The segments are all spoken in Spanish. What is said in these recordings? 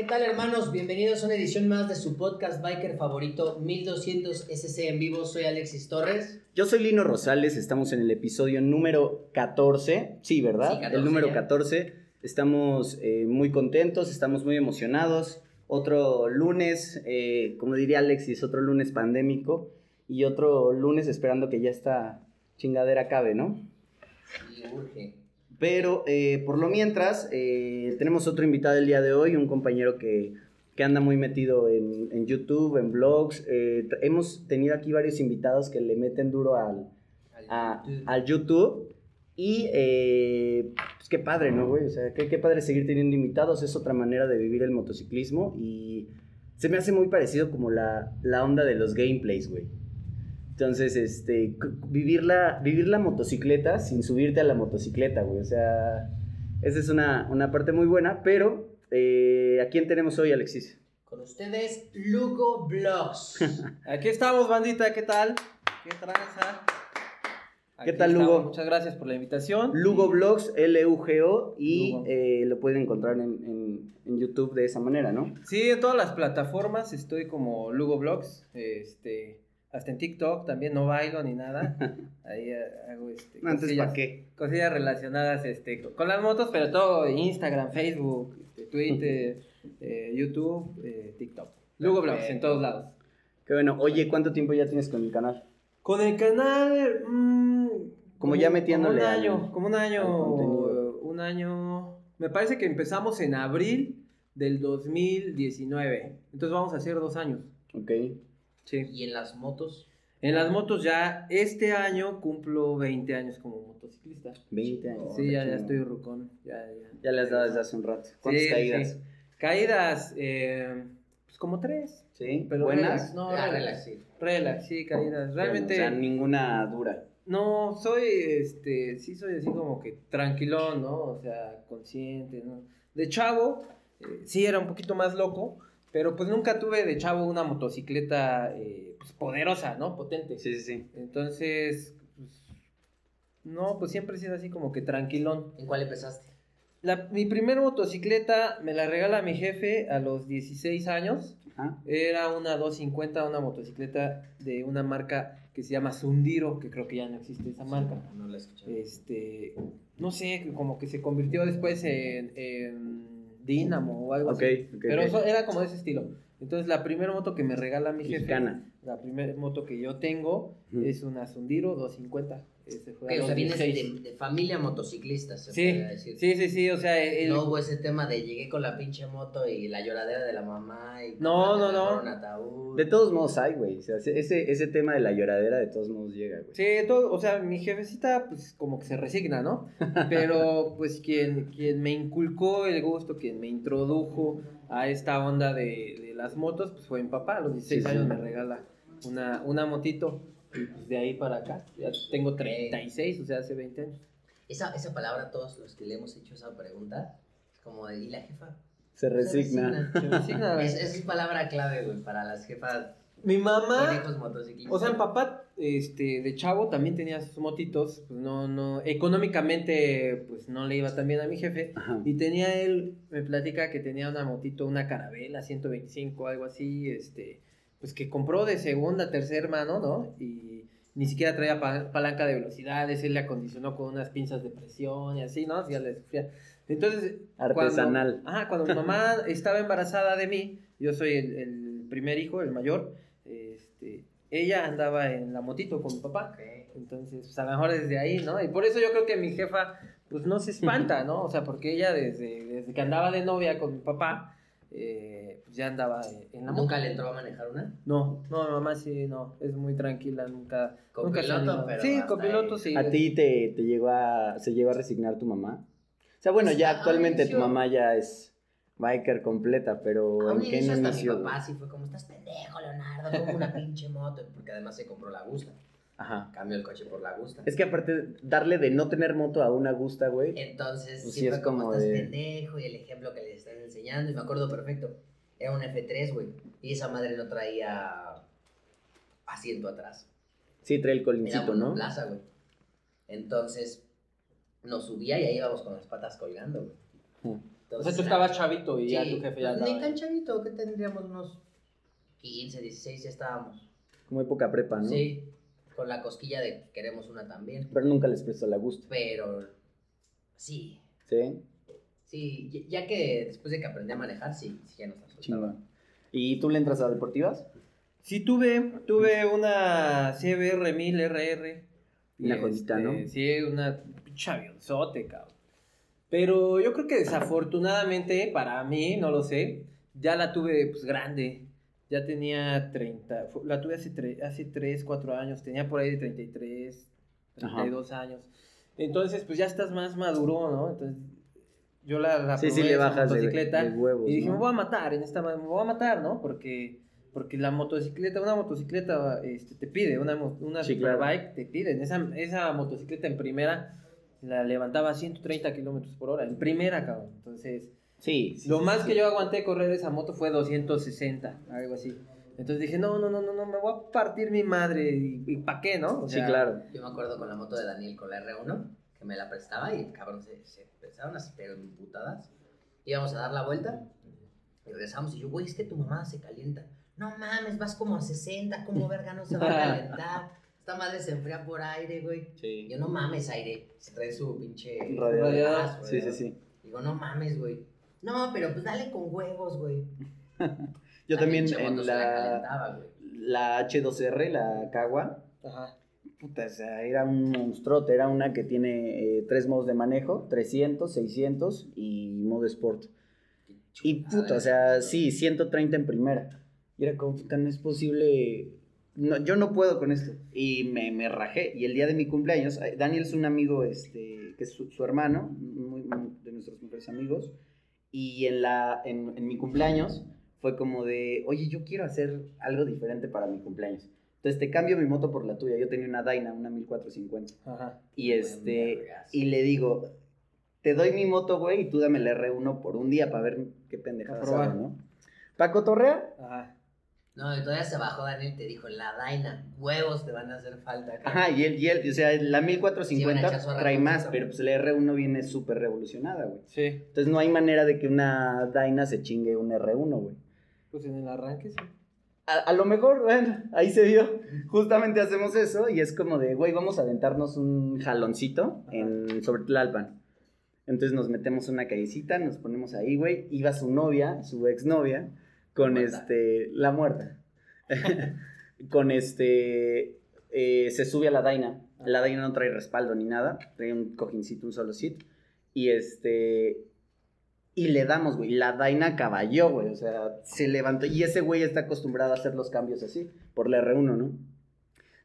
¿Qué tal hermanos? Bienvenidos a una edición más de su podcast biker favorito 1200 SC en vivo. Soy Alexis Torres. Yo soy Lino Rosales, estamos en el episodio número 14, sí, ¿verdad? Sí, 14 el número ya. 14. Estamos eh, muy contentos, estamos muy emocionados. Otro lunes, eh, como diría Alexis, otro lunes pandémico y otro lunes esperando que ya esta chingadera acabe, ¿no? Y urge. Pero eh, por lo mientras, eh, tenemos otro invitado el día de hoy, un compañero que, que anda muy metido en, en YouTube, en blogs. Eh, hemos tenido aquí varios invitados que le meten duro al, a- al YouTube. Y eh, pues qué padre, ¿no, güey? O sea, qué, qué padre seguir teniendo invitados. Es otra manera de vivir el motociclismo. Y se me hace muy parecido como la, la onda de los gameplays, güey. Entonces, este, vivir la, vivir la motocicleta sin subirte a la motocicleta, güey. O sea, esa es una, una parte muy buena. Pero, eh, ¿a quién tenemos hoy, Alexis? Con ustedes, Lugo Vlogs. Aquí estamos, bandita, ¿qué tal? ¿Qué tranza? ¿Qué tal, estamos, Lugo? Muchas gracias por la invitación. Lugo Blogs, L-U-G-O, y eh, lo pueden encontrar en, en- en YouTube de esa manera, ¿no? Sí, en todas las plataformas estoy como Lugo Vlogs, este, hasta en TikTok también no bailo ni nada. Ahí eh, hago este, Antes, cosillas- ¿para qué? cosillas relacionadas este, con las motos, pero todo Instagram, Facebook, este, Twitter, eh, YouTube, eh, TikTok. Lugo Vlogs en todos lados. Qué bueno. Oye, ¿cuánto tiempo ya tienes con el canal? Con el canal. mm, Como ya metiéndole Como un al- año. Como un año. Un año. Me parece que empezamos en abril del 2019. Entonces vamos a hacer dos años. Ok. Sí. y en las motos, En las motos ya este año cumplo 20 años como motociclista. 20 años. Sí, ya, ya estoy rucón. Ya, ya. Ya le has dado desde hace un rato. ¿Cuántas Sí, caídas? sí. Caídas, eh, pues como tres. Sí. Pero ¿Buenas? relax, no, Ah, relax. relax, sí. Relax, sí, caídas. Realmente. O sea, ninguna dura. No, soy, este, sí soy así como que tranquilón, ¿no? O sea, consciente, ¿no? De chavo, eh, sí era un poquito más loco, pero pues nunca tuve de chavo una motocicleta, eh, pues poderosa, ¿no? Potente. Sí, sí, sí. Entonces, pues, no, pues siempre he sido así como que tranquilón. ¿En cuál empezaste? La, mi primer motocicleta me la regala mi jefe a los 16 años. Ajá. Era una 250, una motocicleta de una marca que se llama Sundiro, que creo que ya no existe esa marca. No la escuché. Este, no sé, como que se convirtió después en, en Dynamo o algo Ok, así. ok, Pero eso era como de ese estilo. Entonces, la primera moto que me regala mi jefe, Mexicana. la primera moto que yo tengo, es una Sundiro 250. Ese fue a Ok, o los sea, vienes 16. de, de familia motociclista, se Sí, podría decir. sí, sí, sí, o sea, el, No hubo ese tema de llegué con la pinche moto y la lloradera de la mamá y No, no, no. un ataúd. De todos modos hay, güey. O sea, ese, ese tema de la lloradera de todos modos llega, güey. Sí, todo, o sea, mi jefecita pues como que se resigna, ¿no? Pero pues quien, quien me inculcó el gusto, quien me introdujo a esta onda de, de las motos, pues fue mi papá. A los 16 Sí, sí. años me regala una, una motito y pues de ahí para acá. Ya tengo 36, o sea, hace 20 años. Esa, esa palabra, todos los que le hemos hecho esa pregunta, es como de, ¿y la jefa? Se resigna. Se resigna, güey. Es, es palabra clave, güey, para las jefas Mi mamá. O sea, mi papá, este, de chavo también tenía sus motitos, pues no, no, económicamente, pues no le iba tan bien a mi jefe. Ajá. Y tenía él, me platica que tenía una motito, una carabela 125, algo así, este, pues que compró de segunda, tercera mano, ¿no? Y ni siquiera traía pa- palanca de velocidades, él le acondicionó con unas pinzas de presión y así, ¿no? Ya le sufría. Entonces, Artesanal. Cuando, ajá, cuando mi mamá estaba embarazada de mí, yo soy el, el primer hijo, el mayor, este, ella andaba en la motito con mi papá. Entonces, pues a lo mejor desde ahí, ¿no? Y por eso yo creo que mi jefa, pues no se espanta, ¿no? O sea, porque ella desde, desde que andaba de novia con mi papá, eh, pues ya andaba en la moto. ¿Nunca le entró a manejar una? No, no, mamá sí, no, es muy tranquila, nunca. Con nunca pero Sí, hasta con piloto ahí. sí. ¿A ti te, te llegó a, se llegó a resignar tu mamá? O sea, bueno, Pues, ya actualmente tu mamá ya es biker completa, pero A ¿en qué inicio hasta mi papá sí fue como, estás pendejo, Leonardo, como una pinche moto, porque además se compró la Gusta. Ajá. Cambió el coche por la Gusta. Es que aparte, darle de no tener moto a una gusta, güey. Entonces, Pues sí, sí, fue es como, como estás de- pendejo y el ejemplo que le están enseñando. Y me acuerdo perfecto. Era un F3, güey. Y esa madre no traía asiento atrás. Sí, trae el colincito, ¿no? plaza, güey. Entonces, nos subía y ahí íbamos con las patas colgando, güey. Ujú. O sea, Entonces, tú estabas chavito y ya tu jefe ya pues, Ni andaba. tan chavito, que tendríamos unos 15, 16 ya estábamos. Como época prepa, ¿no? Sí, con la cosquilla de que queremos una también. Pero nunca les prestó la gusto. Pero sí, Sí, sí, ya- que después de que aprendí a manejar, sí, sí ya nos asustaba. chingón. ¿Y tú le entras a deportivas? Sí, tuve, tuve una CBR 1000 RR. Una joyita, ¿no? Sí, una pinche avionzote, cabrón. Pero yo creo que desafortunadamente para mí, no lo sé, ya la tuve pues grande. Ya tenía 30, fu- la tuve hace, tre- hace 3, 4 años, tenía por ahí de 33, 32 años. Entonces, pues ya estás más maduro, ¿no? Entonces, yo la, la Sí, sí, le bajas motocicleta de huevos, y dije, ¿no? me voy a matar en esta, me voy a matar, ¿no? Porque, porque la motocicleta, una motocicleta este, te pide, una, una Sí, claro. superbike te piden. Esa, esa motocicleta en primera la levantaba a 130 kilómetros por hora, en primera, cabrón. Entonces, Sí. sí, lo sí, más sí. que yo aguanté correr esa moto fue 260, algo así. Entonces dije, no, no, no, no, no, me voy a partir mi madre. ¿Y, y para qué, no? O Sí, sea, claro. Yo me acuerdo con la moto de Daniel con la R1, que me la prestaba y cabrón se, se empezaron así, pero emputadas. Íbamos a dar la vuelta y regresamos y yo, güey, es que tu mamá se calienta. No mames, vas como a 60, ¿cómo verga no se va a calentar? Esta madre se enfría por aire, güey. Sí. Yo, no mames, aire. Se trae su pinche... Radiador. Sí, sí, sí. Digo, no mames, güey. No, pero pues dale con huevos, güey. Yo también en la la, calentaba, güey. la H2R, la Kawa, Ajá. puta, o sea, era un monstruote, era una que tiene eh, tres modos de manejo, 300, 600 y modo sport. Y puta, o sea, sí, 130 en primera. Y era como, puta, no es posible. No, yo no puedo con esto. Y me, me rajé. Y el día de mi cumpleaños, Daniel es un amigo, este, que es su, su hermano, muy, muy- de nuestros mejores amigos. Y en, la, en, en mi cumpleaños fue como de, oye, yo quiero hacer algo diferente para mi cumpleaños. Entonces te cambio mi moto por la tuya. Yo tenía una Dyna, una 1450. Ajá. Y este, y le digo, te doy mi moto, güey, y tú dame el R1 por un día para ver qué pendejada ¿no? Paco Torrea, Ajá. No, y todavía se bajó Daniel y te dijo, la Daina, huevos te van a hacer falta. acá". ajá, y él, y él, o sea, la Sí, van a 1450 echar su trae más, pero pues el R1 viene súper revolucionada, güey. Sí. Entonces no hay manera de que una Dyna se chingue un R1, güey. Pues en el arranque sí. A, a lo mejor, bueno, ahí se vio. Justamente hacemos eso y es como de, güey, vamos a aventarnos un jaloncito en, sobre Tlalpan. Entonces nos metemos en una callecita, nos ponemos ahí, güey. Iba su novia, su exnovia, con Muerta. este, la muerta. con este, eh, se sube a la Daina. La Daina no trae respaldo ni nada, trae un cojincito, un solo sit. Y este, y le damos, güey. La Daina caballó, güey. O sea, se levantó. Y ese güey está acostumbrado a hacer los cambios así, por la R1, ¿no?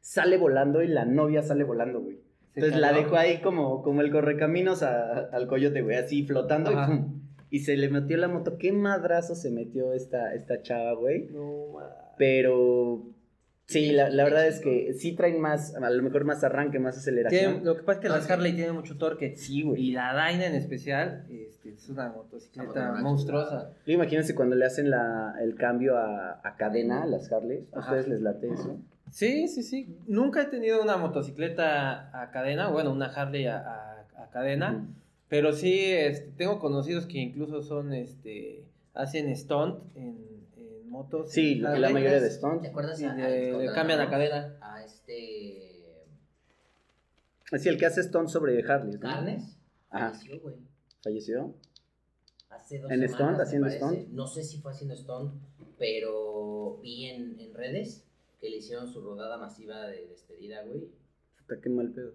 Sale volando y la novia sale volando, güey. Entonces la dejó ahí como, como el correcaminos a- al coyote, güey, así flotando Ajá. y pum. Y se le metió la moto. Qué madrazo se metió esta, esta chava, güey. No. Pero sí, la, la verdad es que sí traen más, a lo mejor más arranque, más aceleración. Tiene- lo que pasa es que las sí. Harley tienen mucho torque. Sí, güey. Y la Dyna en especial este, es una motocicleta una monstruosa. Luego Imagínense cuando le hacen la, el cambio a, a cadena a las Harleys. ¿A Ajá. ustedes les late eso? Sí, sí, sí. Nunca he tenido una motocicleta a cadena, bueno, una Harley a, a- a cadena, Ujú. Pero sí este, tengo conocidos que incluso son, este, hacen stunt en, en motos. Sí, en la mayoría de ¿Te Stones. acuerdas? a- le contra cambian la la- cadena. A este... Así, el que hace Stones sobre Harley. ¿no? Carnes. Ajá. Falleció, güey. ¿Falleció? Hace dos ¿En semanas, stunt? ¿Haciendo stunt? No sé si fue haciendo stunt, pero vi en, en redes que le hicieron su rodada masiva de despedida, güey. Puta, qué mal pedo.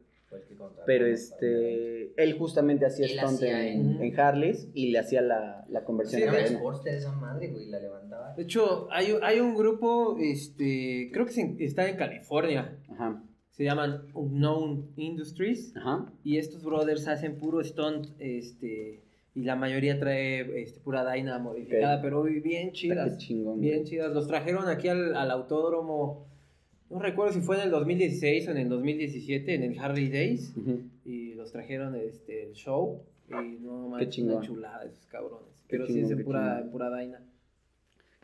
Contrató Pero este, él justamente hacía stunt en, en- en Harleys y le hacía la, la conversión Sí. Sportster esa madre, güey, la levantaba. De hecho, hay, hay un grupo, este, creo que se- está en California, Ajá, se llaman Unknown Industries. ajá. Y estos brothers hacen puro stunt, este, y la mayoría trae este, pura Dyna modificada, Ok. pero bien chidas. chingón. Bien güey. chidas. Los trajeron aquí al, al autódromo, no recuerdo si fue en el 2016 o en el 2017, en el Harley Days, y los trajeron este, el show, y no manches, chingón. una chulada esos cabrones. Qué Pero sí chingón, es en pura, en pura Dyna.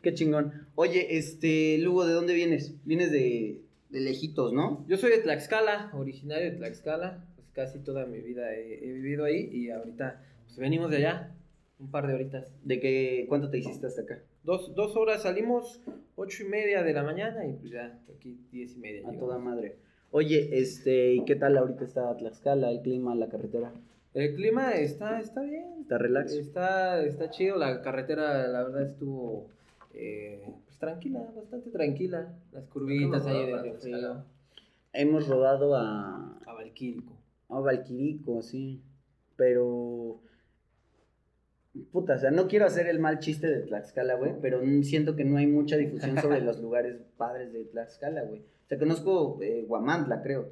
Qué chingón. Oye, este, Lugo, ¿de dónde vienes? Vienes de, de lejitos, ¿no? Yo soy de Tlaxcala, originario de Tlaxcala, pues casi toda mi vida he, he vivido ahí, y ahorita pues venimos de allá. un par de horitas. ¿De qué, cuánto te hiciste hasta acá? Dos, dos horas salimos, ocho y media de la mañana y pues ya, aquí diez y media. A llegamos. toda madre. Oye, este, ¿y qué tal ahorita está Tlaxcala, el clima, la carretera? El clima está, está bien. ¿Está relax? Está, está chido, la carretera la verdad estuvo eh, pues, tranquila, bastante tranquila. Las curvitas ¿Cómo ahí de frío. Hemos rodado a, A Valquírico. a Valquirico, sí, pero... Puta, o sea, no quiero hacer el mal chiste de Tlaxcala, güey, pero siento que no hay mucha difusión sobre los lugares padres de Tlaxcala, güey. O sea, conozco eh, Guamantla, creo.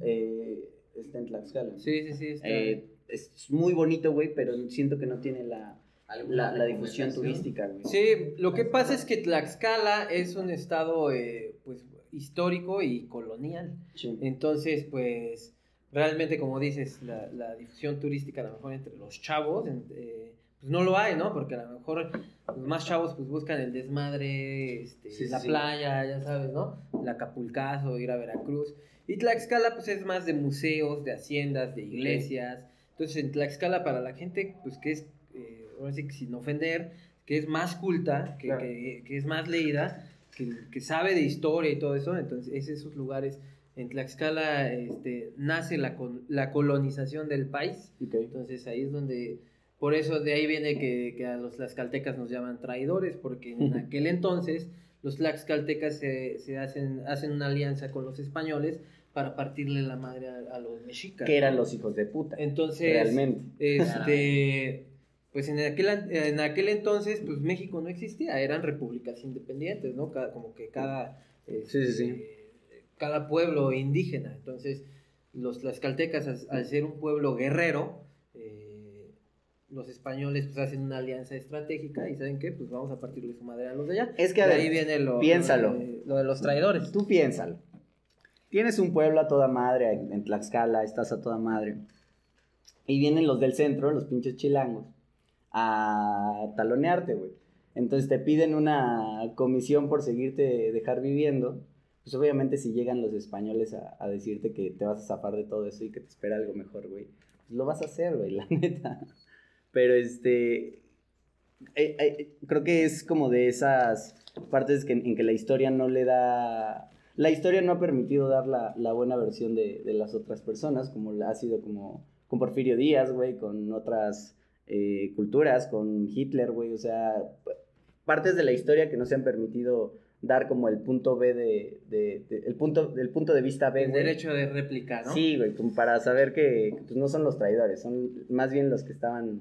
Eh, está en Tlaxcala. Sí, sí, sí. Está... Eh, es muy bonito, güey, pero siento que no tiene la, ¿Alguna la, la difusión turística, güey. Sí, lo que pasa es que Tlaxcala es un estado eh, pues histórico y colonial. Sí. Entonces, pues, realmente, como dices, la, la difusión turística, a lo mejor entre los chavos, en- eh, pues no lo hay, ¿no? Porque a lo mejor los más chavos, pues buscan el desmadre, este, Sí, la sí. playa, ya sabes, ¿no? El Acapulcazo, ir a Veracruz. Y Tlaxcala, pues, es más de museos, de haciendas, de iglesias. Entonces, en Tlaxcala, para la gente, pues, que es, eh, ahora sí que sin ofender, que es más culta, que, Claro. que- que es más leída, que, que sabe de historia y todo eso, entonces es esos lugares. En Tlaxcala este, nace la, con- la colonización del país, entonces ahí es donde, por eso de ahí viene que, que a los tlaxcaltecas nos llaman traidores, porque en aquel entonces los tlaxcaltecas se, se hacen, hacen una alianza con los españoles para partirle la madre a, a los mexicas. Que eran los hijos de puta. Entonces, realmente. este, pues en aquel, an- en aquel entonces, pues México no existía, eran repúblicas independientes, ¿no? Cada, como que cada, Sí, sí, sí. este, cada pueblo indígena. Entonces, los tlaxcaltecas, al, al ser un pueblo guerrero, los españoles pues hacen una alianza estratégica y ¿saben qué? Pues vamos a partirle su madre a los de allá. Es que, a de ver, ahí viene lo, piénsalo. lo de, lo de los traidores. Tú piénsalo. Tienes un pueblo a toda madre en en Tlaxcala, estás a toda madre. Y vienen los del centro, los pinches chilangos, a talonearte, güey. Entonces te piden una comisión por seguirte, dejar viviendo. Pues obviamente si llegan los españoles a, a decirte que te vas a zafar de todo eso y que te espera algo mejor, güey. Pues lo vas a hacer, güey, la neta. Pero este... eh, eh, creo que es como de esas partes que, en que la historia no le da... La historia no ha permitido dar la, la buena versión de, de las otras personas, como la ha sido como con Porfirio Díaz, güey, con otras eh, culturas, con Hitler, güey, o sea, partes de la historia que no se han permitido dar como el punto B de, de- de- el punto, del punto de vista B, El güey. derecho de réplica, ¿no? Sí, güey, como para saber que pues, no son los traidores, son más bien los que estaban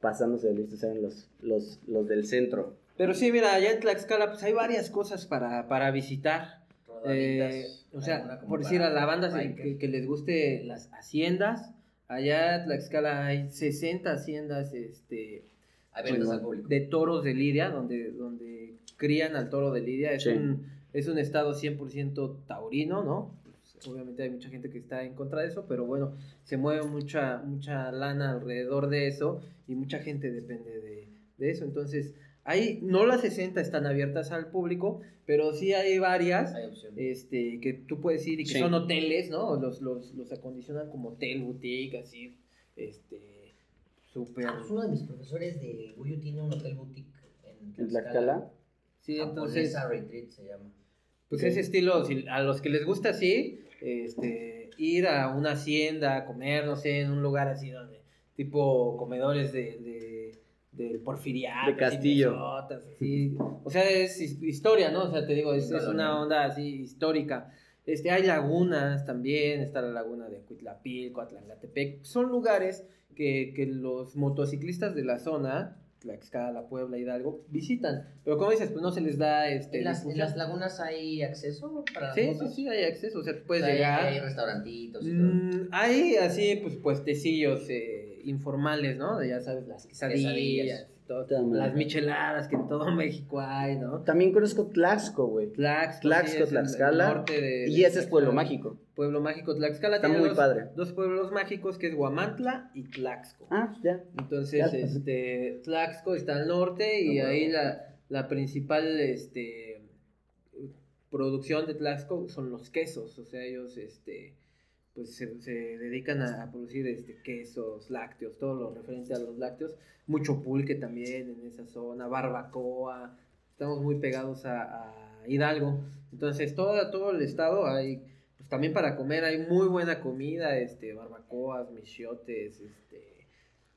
pasándose de listos, eran los, los, los del centro. Pero sí, mira, allá en Tlaxcala pues hay varias cosas para, para visitar. Eh, o sea, por decir a la banda que, que les guste las haciendas, allá en Tlaxcala hay 60 haciendas este, al público. de toros de Lidia, donde, donde crían al toro de Lidia. Es, Sí. un, es un estado 100% taurino, ¿no? Pues, obviamente hay mucha gente que está en contra de eso, pero bueno, se mueve mucha, mucha lana alrededor de eso y mucha gente depende de, de eso. Entonces, ahí no las 60 están abiertas al público, pero sí hay varias Hay este, que tú puedes ir y que Sí. son hoteles, ¿no? Los, los, los acondicionan como hotel, boutique, así, este, súper... Ah, pues uno de mis profesores de Guyo tiene un hotel boutique en ¿En Tlaxcala? Sí, entonces, Japonesa Retreat se llama. pues ese estilo, si a los que les gusta así, este, ir a una hacienda, comer, no sé, en un lugar así donde, tipo comedores de, de, del porfiriato. De Castillo. así, mesotas, así. O sea, es his- historia, ¿no? O sea, te digo, es, es una onda así histórica. Este, hay lagunas también, está la laguna de Cuitlapilco, Atlangatepec. Son lugares que, que los motociclistas de la zona, Tlaxcala, Puebla, Hidalgo, visitan. Pero como dices, pues no se les da este, ¿En las, en las lagunas hay acceso para Sí, sí, sí, hay acceso, o sea, puedes O sea, hay- llegar. Hay restaurantitos y todo. Mm, hay así, pues, puestecillos eh, informales, ¿no? De, ya sabes, las quesadillas, Quesadillas. Todo, las micheladas que en todo México hay, ¿no? También conozco Tlaxco, güey. Tlaxco, Tlaxco, sí, Tlaxcala, de- Y ese es Pueblo. Mágico. Pueblo Mágico, Tlaxcala Está tiene muy dos, padre. dos pueblos mágicos que es Guamantla y Tlaxco. Ah, ya. Entonces, Ya. este, Tlaxco está al norte y Ah, ahí la, la principal, este, producción de Tlaxco son los quesos, o sea, ellos, este, pues se, se dedican a, a producir este, quesos, lácteos, todo lo referente a los lácteos. Mucho pulque también en esa zona, barbacoa. Estamos muy pegados a, a Hidalgo. Entonces, todo, todo el estado hay, pues también para comer hay muy buena comida, este, barbacoas, michiotes, este,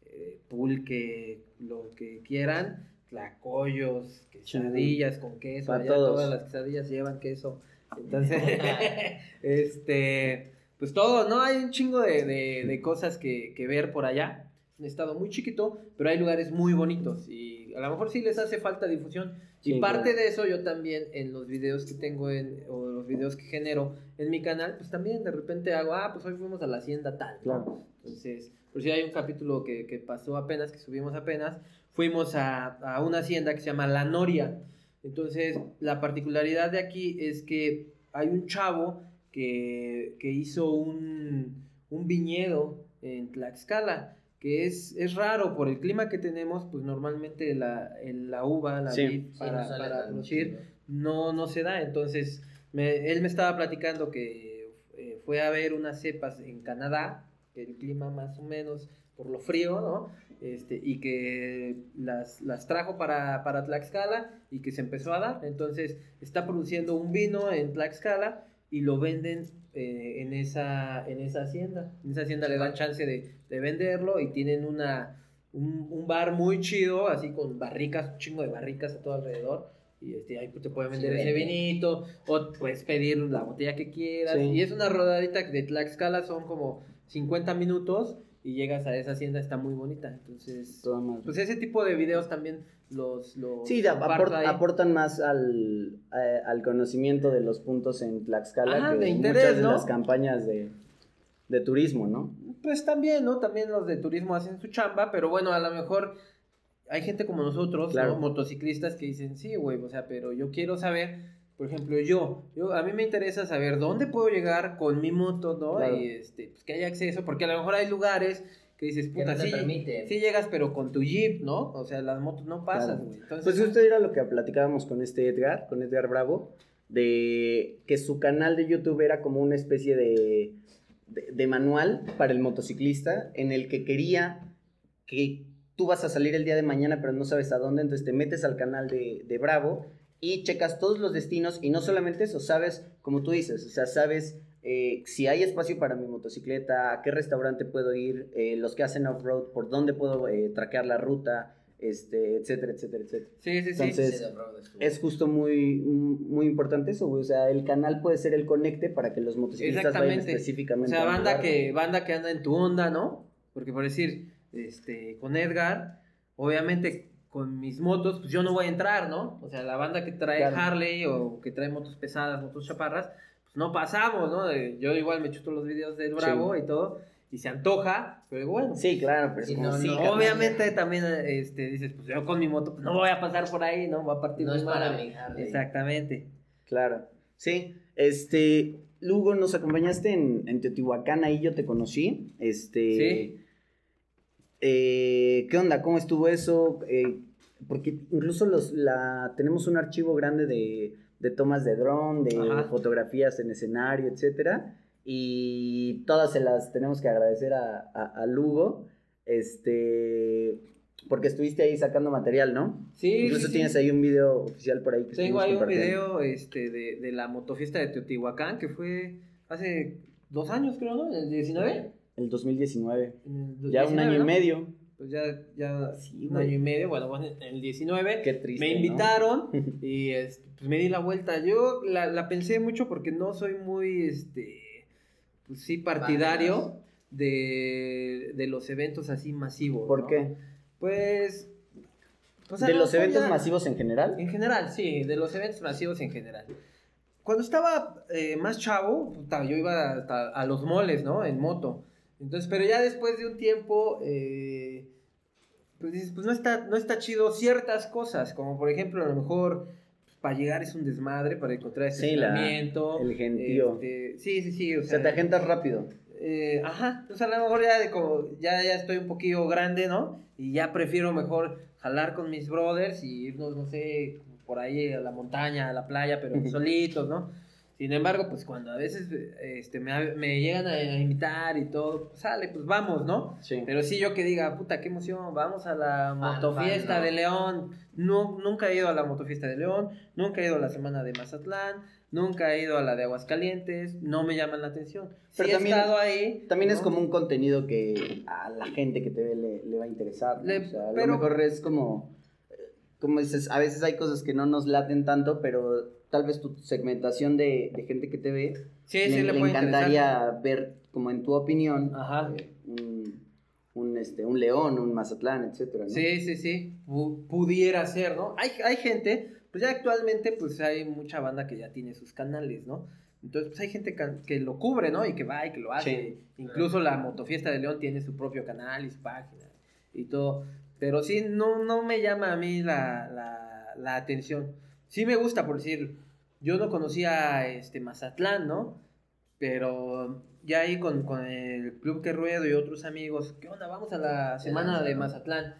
eh, pulque, lo que quieran, tlacoyos, quesadillas con queso, allá todas las quesadillas llevan queso. Entonces, este, pues todo, ¿no? Hay un chingo de, de- de cosas que, que ver por allá. Es un estado muy chiquito, pero hay lugares muy bonitos y a lo mejor sí les hace falta difusión. y parte claro. de eso yo también en los videos que tengo en, o los videos que genero en mi canal, pues también de repente hago, ah, pues hoy fuimos a la hacienda tal. Claro. Entonces, por si hay un capítulo que, que pasó apenas, que subimos apenas, fuimos a, a una hacienda que se llama La Noria. Entonces, la particularidad de aquí es que hay un chavo que, que hizo un, un viñedo en Tlaxcala, que es, es raro por el clima que tenemos, pues normalmente la, el- la uva, la Sí. vid Sí, para, sale para producir, no, no se da. Entonces, me- él me estaba platicando que eh, fue a ver unas cepas en Canadá, el clima más o menos por lo frío, ¿no? Este, y que las, las trajo para, para Tlaxcala y que se empezó a dar. Entonces, está produciendo un vino en Tlaxcala y lo venden eh, en, esa, en esa hacienda. En esa hacienda le dan chance de, de venderlo y tienen una, un, un bar muy chido, así con barricas, un chingo de barricas a todo alrededor. Y este, ahí te pueden vender Sí, ese vinito, o puedes pedir la botella que quieras. Sí. Y es una rodadita de Tlaxcala, son como 50 minutos y llegas a esa hacienda, está muy bonita. Entonces, pues ese tipo de videos también los... los Sí, aport- aportan más al, eh, al conocimiento de los puntos en Tlaxcala Ajá, que de muchas de las campañas de, de turismo, ¿no? Pues también, ¿no? También los de turismo hacen su chamba, pero bueno, a lo mejor hay gente como nosotros, Claro. ¿no? Motociclistas que dicen, sí, güey, o sea, pero yo quiero saber, por ejemplo, yo, yo, a mí me interesa saber dónde puedo llegar con mi moto, ¿no? Claro. Y este, pues que haya acceso, porque a lo mejor hay lugares que dices, Que puta, no te sí, sí llegas, pero con tu jeep, ¿no? O sea, las motos no pasan, güey. Pues justo era lo que platicábamos con este Edgar, con Edgar Bravo, de que su canal de YouTube era como una especie de, de, de manual para el motociclista en el que quería que tú vas a salir el día de mañana pero no sabes a dónde, entonces te metes al canal de, de Bravo y checas todos los destinos y no solamente eso, sabes, como tú dices, o sea, sabes eh, si hay espacio para mi motocicleta, a qué restaurante puedo ir, eh, los que hacen off-road, por dónde puedo eh, traquear la ruta, este, etcétera, etcétera, etcétera. sí, sí, sí. entonces- Sí, estuvo. Es justo muy, muy importante eso, güey. O sea, el canal puede ser el conecte para que los motociclistas vayan Exactamente. O específicamente. sea, banda lugar. que, banda que anda en tu onda, ¿no? Porque por decir, este, con Edgar, obviamente con mis motos, pues yo no voy a entrar, ¿no? O sea, la banda que trae Claro. Harley o que trae motos pesadas, motos chaparras, pues no pasamos, ¿no? Yo igual me chuto los videos del Bravo y todo, y se antoja, pero bueno. Sí, claro, pero Sí, es como no, sí, no, carnal. Obviamente también este, dices, pues yo con mi moto pues, no voy a pasar por ahí, ¿no? Va a partir No es para mi Harley. Exactamente. Claro. Sí, este. Lugo, nos acompañaste en, en Teotihuacán, ahí yo te conocí. Este. Sí. Eh, ¿Qué onda? ¿Cómo estuvo eso? Eh, porque incluso los, la, tenemos un archivo grande de, de tomas de dron, de Ajá. fotografías en escenario, etcétera. Y todas se las tenemos que agradecer a, a, a Lugo. Este. Porque estuviste ahí sacando material, ¿no? Sí, Incluso sí, sí. tienes ahí un video oficial por ahí que Tengo ahí un video este, de, de la motofiesta de Teotihuacán que fue hace dos años, creo, ¿no? ¿En el 19? El 2019. En el Ya un 19, año ¿no? y medio. Pues ya, ya Sí, un güey. año y medio, bueno, bueno, en el 19. Qué triste. me ¿no? invitaron y este, pues me di la vuelta. Yo la, la pensé mucho porque no soy muy, este, pues sí, partidario de, de los eventos así masivos. ¿Por ¿no? qué? Pues... ¿De lo los eventos ya- masivos en general? En general, sí, de los eventos masivos en general. Cuando estaba eh, más chavo, puta, yo iba hasta a los moles, ¿no? En moto. Entonces, pero ya después de un tiempo, eh, pues dices, pues no está, no está chido ciertas cosas, como por ejemplo, a lo mejor pues, para llegar es un desmadre, para encontrar Sí, la- estacionamiento. el gentío. este, sí, sí, sí. O O sea, te agendas rápido. eh, ajá, entonces a lo mejor ya, de como, ya, ya estoy un poquillo grande, ¿no? Y ya prefiero mejor jalar con mis brothers y irnos, no sé, por ahí a la montaña, a la playa, pero solitos, ¿no? Sin embargo, pues cuando a veces este, me, me llegan a, a invitar y todo, pues sale, pues vamos, ¿no? Sí. Pero sí yo que diga, puta, qué emoción, vamos a la motofiesta de León. No, nunca he ido a la motofiesta de León, nunca he ido a la semana de Mazatlán, nunca he ido a la de Aguascalientes, no me llaman la atención. Pero sí también- he estado ahí. También es como un contenido que a la gente que te ve le, le va a interesar. ¿no? Le- o sea, a pero- lo mejor es como, eh, como dices, a veces hay cosas que no nos laten tanto, pero tal vez tu segmentación de, de gente que te ve Sí, le, sí, le, le puede encantaría ver, como en tu opinión, Ajá. eh, un, un, este, un León, un Mazatlán, etcétera, ¿no? Sí, sí, sí, pu- pudiera ser, ¿no? Hay, hay gente, pues ya actualmente pues hay mucha banda que ya tiene sus canales, ¿no? Entonces pues hay gente que, lo cubre, ¿no? Y que va y que lo hace. Incluso la Motofiesta de León tiene su propio canal y su página y todo. Pero sí, no, no me llama a mí la, la, la atención. Sí me gusta, por decir, yo no conocía este Mazatlán, ¿no? Pero ya ahí con, con el Club que Ruedo y otros amigos, ¿qué onda? Vamos a la semana de Mazatlán.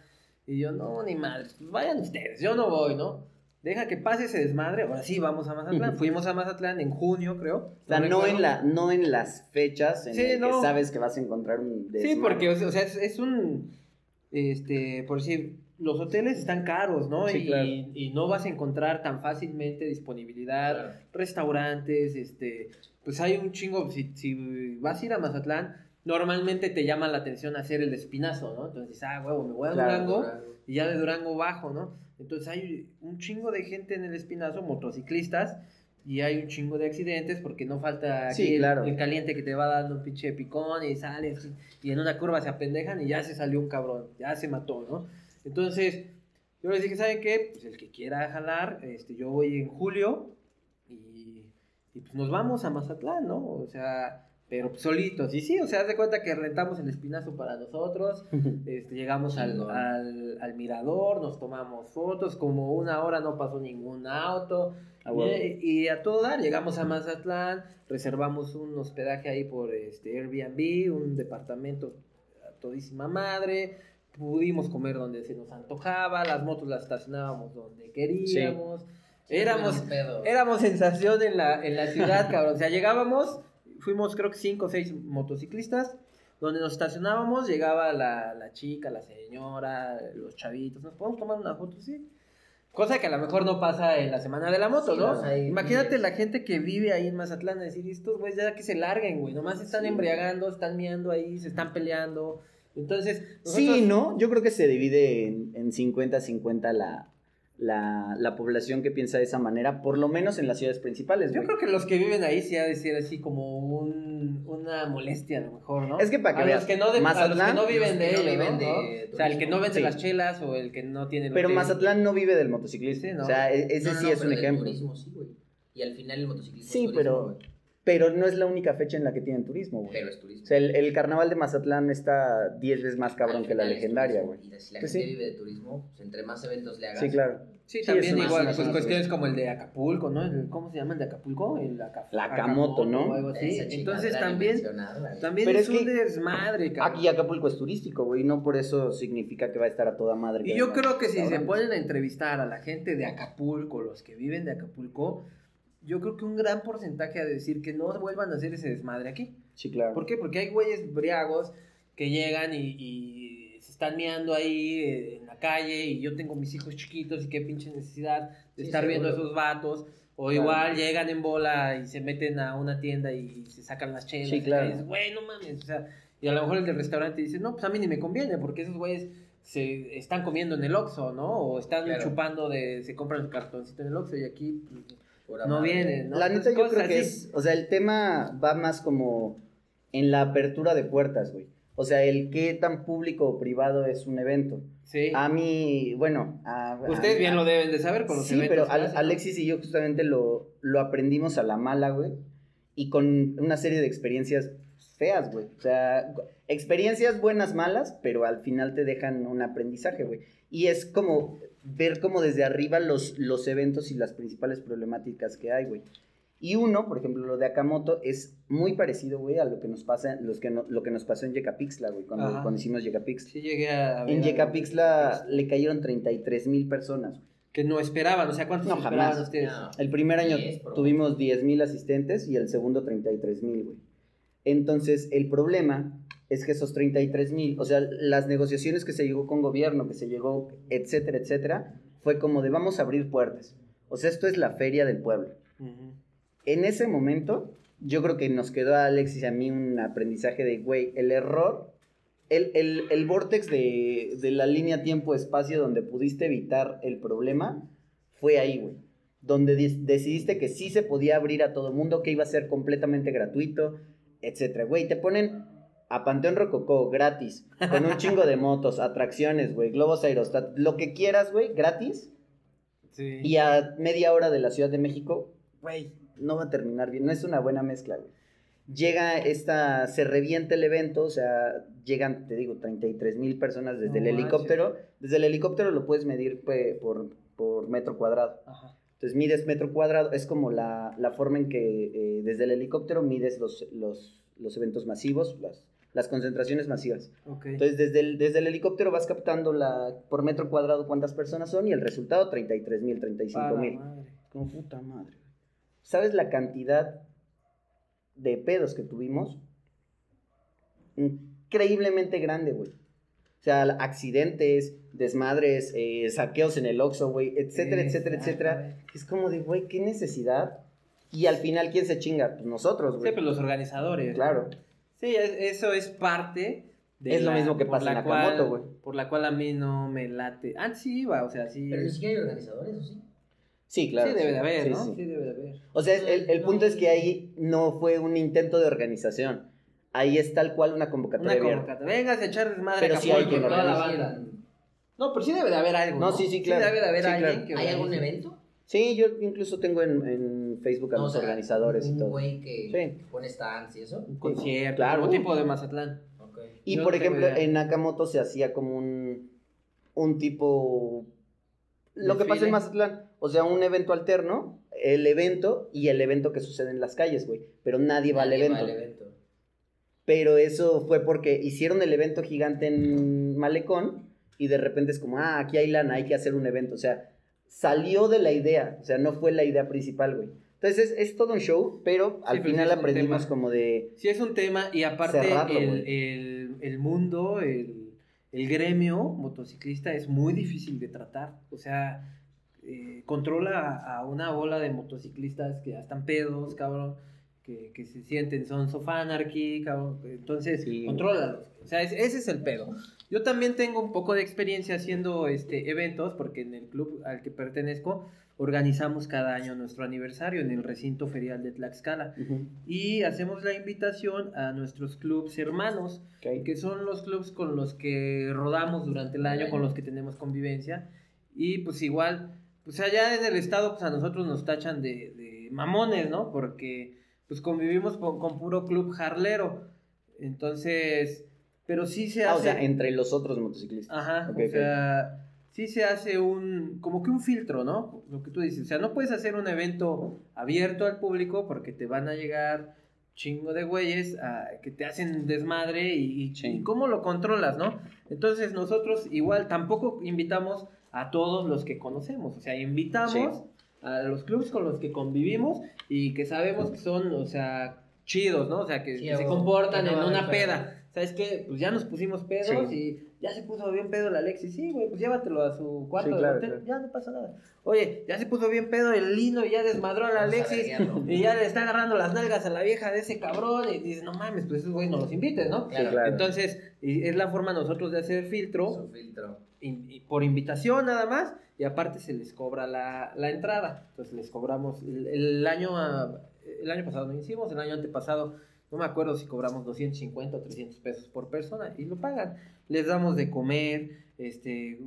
Y yo, no, ni pues vayan ustedes, yo no voy, ¿no? Deja que pase ese desmadre, ahora sí, vamos a Mazatlán. Fuimos a Mazatlán en junio, creo. O sea, no en, la, no en las fechas en Sí, las que no. sabes que vas a encontrar un Sí, desmadre. porque, o sea, o sea, es, es un, este, por decir, los hoteles están caros, ¿no? Sí, y, claro. y no vas a encontrar tan fácilmente disponibilidad, Claro. restaurantes, este, pues hay un chingo, si, si vas a ir a Mazatlán, normalmente te llama la atención hacer el espinazo, ¿no? Entonces dices, ah, huevo, me voy a Claro, Durango y ya de Durango bajo, ¿no? Entonces hay un chingo de gente en el espinazo, motociclistas, y hay un chingo de accidentes porque no falta aquí Sí, el- claro. el, caliente que te va dando un pinche picón y sales y en una curva se apendejan y ya se salió un cabrón, ya se mató, ¿no? Entonces, yo les dije, ¿saben qué? Pues el que quiera jalar, este, yo voy en julio y, y pues nos vamos a Mazatlán, ¿no? O sea, pero pues solitos. Y sí, o sea, haz de cuenta que rentamos el espinazo para nosotros, este, llegamos al, al, al mirador, nos tomamos fotos, como una hora no pasó ningún auto. Ah, huevo. y, y a todo dar, llegamos a Mazatlán, reservamos un hospedaje ahí por este Airbnb, un departamento a todísima madre, pudimos comer donde se nos antojaba, las motos las estacionábamos donde queríamos. Éramos, Buen pedo. éramos sensación en la, en la ciudad, cabrón. O sea, llegábamos, fuimos creo que cinco o seis motociclistas, donde nos estacionábamos, llegaba la, la chica, la señora, los chavitos, ¿nos podemos tomar una foto? Sí. Cosa que a lo mejor no pasa en la semana de la moto, Sí, ¿no? o sea, Imagínate la gente que vive ahí en Mazatlán, decir, estos güeyes ya que se larguen, güey, nomás se están Sí. embriagando, están miando ahí, se están peleando. Entonces, Sí, ¿no? Yo creo que se divide en, en 50-50 la, la, la población que piensa de esa manera, por lo menos en las ciudades principales. Yo güey. creo que los que viven ahí sí ha de ser así como un, una molestia a lo mejor, ¿no? Es que para que a veas, los que no, de, a los que Mazatlán, no viven de no ello, viven ¿no? de O sea, el que no vende Sí. las chelas o el que no tiene... el Pero hotel. Mazatlán no vive del motociclismo. Sí, ¿no? O sea, e- ese No, no, sí no, es pero un del ejemplo. turismo, sí, güey. Y al final el motociclismo Sí, es turismo, pero- güey. Pero no es la única fecha en la que tienen turismo, güey. Pero es turismo. O sea, el, el carnaval de Mazatlán está 10 veces más cabrón que la legendaria, güey. Y si la Pues gente sí. vive de turismo, pues entre más eventos le hagas. Sí, claro. Sí, Sí, también igual, pues cuestiones como el de Acapulco, ¿no? El- ¿Cómo se llama el de Acapulco? El Aca- La Acamoto, ¿no? O algo así. Esa Entonces también, también Pero es, es un que desmadre, cabrón. Aquí Acapulco es turístico, güey, no por eso significa que va a estar a toda madre. Y yo creo que si se ponen a entrevistar a la gente de Acapulco, los que viven de Acapulco, yo creo que un gran porcentaje a decir que no vuelvan a hacer ese desmadre aquí. Sí, claro. ¿Por qué? Porque hay güeyes briagos que llegan y, y se están meando ahí eh, en la calle y yo tengo mis hijos chiquitos y qué pinche necesidad de Sí, estar viendo a esos vatos. O Claro. igual llegan en bola y se meten a una tienda y se sacan las chelas. Sí, y claro. dices, güey, no mames. O sea, y a lo mejor el del restaurante dice, no, pues a mí ni me conviene porque esos güeyes se están comiendo en el Oxxo, ¿no? O están Claro. chupando de, se compran su cartoncito en el Oxxo y aquí pues, no vienen, ¿no? La neta yo cosas creo que así. es, o sea, el tema va más como en la apertura de puertas, güey. O sea, el qué tan público o privado es un evento. Sí. A mí, bueno, a, Ustedes a- bien lo deben de saber con los Sí, eventos pero. Alexis y yo justamente lo, lo aprendimos a la mala, güey. Y con una serie de experiencias feas, güey. O sea, experiencias buenas, malas, pero al final te dejan un aprendizaje, güey. Y es como ver como desde arriba los, los eventos y las principales problemáticas que hay, güey. Y uno, por ejemplo, lo de Akamoto es muy parecido, güey, a lo que nos pasa, los que no- lo que nos pasó en Yecapixtla, güey, cuando, Ajá. cuando hicimos Yecapixtla. Sí llegué a ver En. Yecapixtla le cayeron 33 mil personas. güey. que no esperaban? O sea, ¿cuántos No, esperaban jamás. ustedes? No. El primer año lo tuvimos 10.000 asistentes y el segundo 33.000, güey. Entonces, el problema es que esos 33.000, o sea, las negociaciones que se llegó con gobierno, que se llegó, etcétera, etcétera, fue como de vamos a abrir puertas. O sea, esto es la feria del pueblo. En ese momento, yo creo que nos quedó a Alexis y a mí un aprendizaje de, güey, el error, el, el, el vortex de, de la línea tiempo-espacio donde pudiste evitar el problema, fue ahí, güey. Donde dis- decidiste que sí se podía abrir a todo mundo, que iba a ser completamente gratuito, etcétera. Güey, te ponen a Panteón Rococó gratis, con un chingo de motos, atracciones, güey, globos aerostat, lo que quieras, güey, gratis. Sí. Y a media hora de la Ciudad de México, güey, no va a terminar bien. No es una buena mezcla, güey. Llega esta, se revienta el evento, o sea, llegan, te digo, 33 mil personas desde No el manches. helicóptero. Desde el helicóptero lo puedes medir por, por metro cuadrado. Ajá. Entonces mides metro cuadrado, es como la, la forma en que eh, desde el helicóptero mides los, los, los eventos masivos, las, las concentraciones masivas. Ok. Entonces, desde el, desde el helicóptero vas captando la, por metro cuadrado cuántas personas son y el resultado 33 mil, 35 Pa' la mil. Como puta madre. ¿Sabes la cantidad de pedos que tuvimos? Increíblemente grande, güey. O sea, accidentes, desmadres, eh, saqueos en el Oxxo, güey, etcétera, etcétera, etcétera. Es como de, güey, qué necesidad. Y al final, ¿quién se chinga? Pues nosotros, Sí, güey. pero los organizadores. Claro. Sí, es- eso es parte de Es lo mismo que pasa en la Nakamoto, güey. Por la cual a mí no me late. Antes sí iba, o sea, sí. Pero ni siquiera hay organizadores, ¿o sí? Sí, claro. sí debe de haber, Sí, ¿no? sí. Sí. debe de haber. O sea, el, el No. punto es que ahí no fue un intento de organización. Ahí es tal cual una convocatoria Una abierta. convocatoria. Vengas a echar desmadre Pero a sí Acapulco hay quien con toda la banda. No, pero sí debe de haber algo. No, sí, sí, claro. Sí debe de haber Sí, alguien claro. que ¿Hay algún evento? Sí, yo incluso tengo en, en Facebook a No, o los sea, organizadores y un todo. güey que Sí. pone stands y eso. Un concierto, Claro. como tipo de Mazatlán. Y Yo por no ejemplo, idea. en Nakamoto se hacía como un, un tipo... Lo que pasa en Mazatlán. O sea, un evento alterno, el evento y el evento que sucede en las calles, güey. Pero nadie va al Nadie evento. evento. Pero eso fue porque hicieron el evento gigante en Malecón y de repente es como, ah, aquí hay lana, hay que hacer un evento. O sea, salió de la idea, o sea, no fue la idea principal, güey. Entonces es, es todo un show, pero al pero sí final un aprendimos como de... Sí, es un tema y aparte Cerrarlo, el, el- el mundo, el, el gremio motociclista es muy difícil de tratar. O sea, eh, controla a, a una bola de motociclistas que ya están pedos, cabrón, que, que se sienten, son sofanarchy. Entonces, Sí. contrólalos. O sea, es- ese es el pedo. Yo también tengo un poco de experiencia haciendo este, eventos, porque en el club al que pertenezco organizamos cada año nuestro aniversario en el recinto ferial de Tlaxcala Ujú, y hacemos la invitación a nuestros clubs hermanos, ok. que son los clubs con los que rodamos durante el año. con los que tenemos convivencia. Y pues igual, pues allá en el estado, pues a nosotros nos tachan de, de mamones, ¿no? Porque pues convivimos con, con puro club jarlero. Entonces, pero sí se Ah, hace... o sea, entre los otros motociclistas. Ajá, o sea, sí se hace un, como que un filtro, ¿no? Lo que tú dices, o sea, no puedes hacer un evento abierto al público porque te van a llegar chingo de güeyes a- que te hacen desmadre y, y- y cómo lo controlas, ¿no? Entonces nosotros igual tampoco invitamos a todos los que conocemos, o sea, invitamos Sí. A los clubs con los que convivimos y que sabemos que son, o sea, chidos, ¿no? O sea, que, Sí, que se comportan que no en una peda. ¿Sabes qué? Pues ya nos pusimos pedos Sí. y ya se puso bien pedo el Alexis. Sí, güey, pues llévatelo a su cuarto Sí, del hotel. claro. Ya no pasa nada. Oye, ya se puso bien pedo el Lino y ya desmadró al Alexis. Y ya le está agarrando las nalgas a la vieja de ese cabrón. Y dices, no mames, pues esos güeyes no los invites, ¿no? Claro. Sí, claro. Entonces, y es la forma nosotros de hacer filtro Su filtro. y por invitación nada más y aparte se les cobra la, la entrada entonces les cobramos el, el año el año pasado no hicimos el año antepasado no me acuerdo si cobramos 250 o 300 pesos por persona y lo pagan les damos de comer este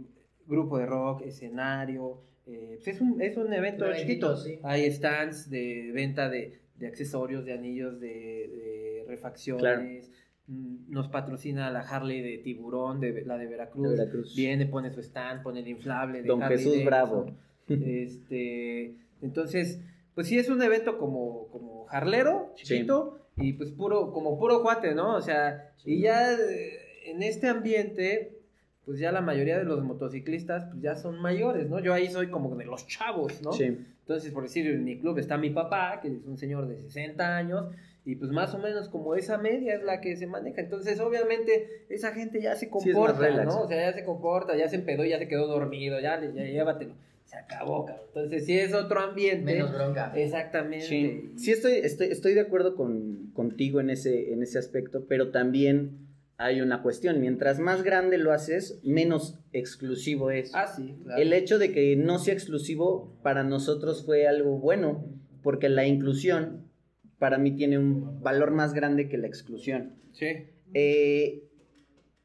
grupo de rock escenario eh, pues es un es un evento eventito, chiquito sí. hay stands de venta de, de accesorios de anillos de, de refacciones nos patrocina la Harley de Tiburón, de la de Veracruz. De Veracruz. Viene, pone su stand, pone el inflable de Don Harley Jesús Davidson. Bravo. Este, entonces, pues sí es un evento como, como jarlero, chiquito, y pues puro, como puro cuate, ¿no? O sea, y ya eh, en este ambiente, pues ya la mayoría de los motociclistas pues ya son mayores, ¿no? Yo ahí soy como de los chavos, ¿no? Sí. Entonces, por decir, en mi club está mi papá, que es un señor de 60 años, y pues más o menos como esa media es la que se maneja. Entonces, obviamente, esa gente ya se comporta. ¿no? O sea, ya se comporta, ya se empedó, ya se quedó dormido, ya, ya llévatelo. Se acabó, cabrón. Entonces, si es otro ambiente. Menos bronca. Exactamente. Sí, sí estoy, estoy, estoy de acuerdo con, contigo en ese, en ese aspecto, pero también hay una cuestión. Mientras más grande lo haces, menos exclusivo es. Ah, sí, claro. El hecho de que no sea exclusivo para nosotros fue algo bueno, porque la inclusión para mí tiene un valor más grande que la exclusión. Sí. Eh,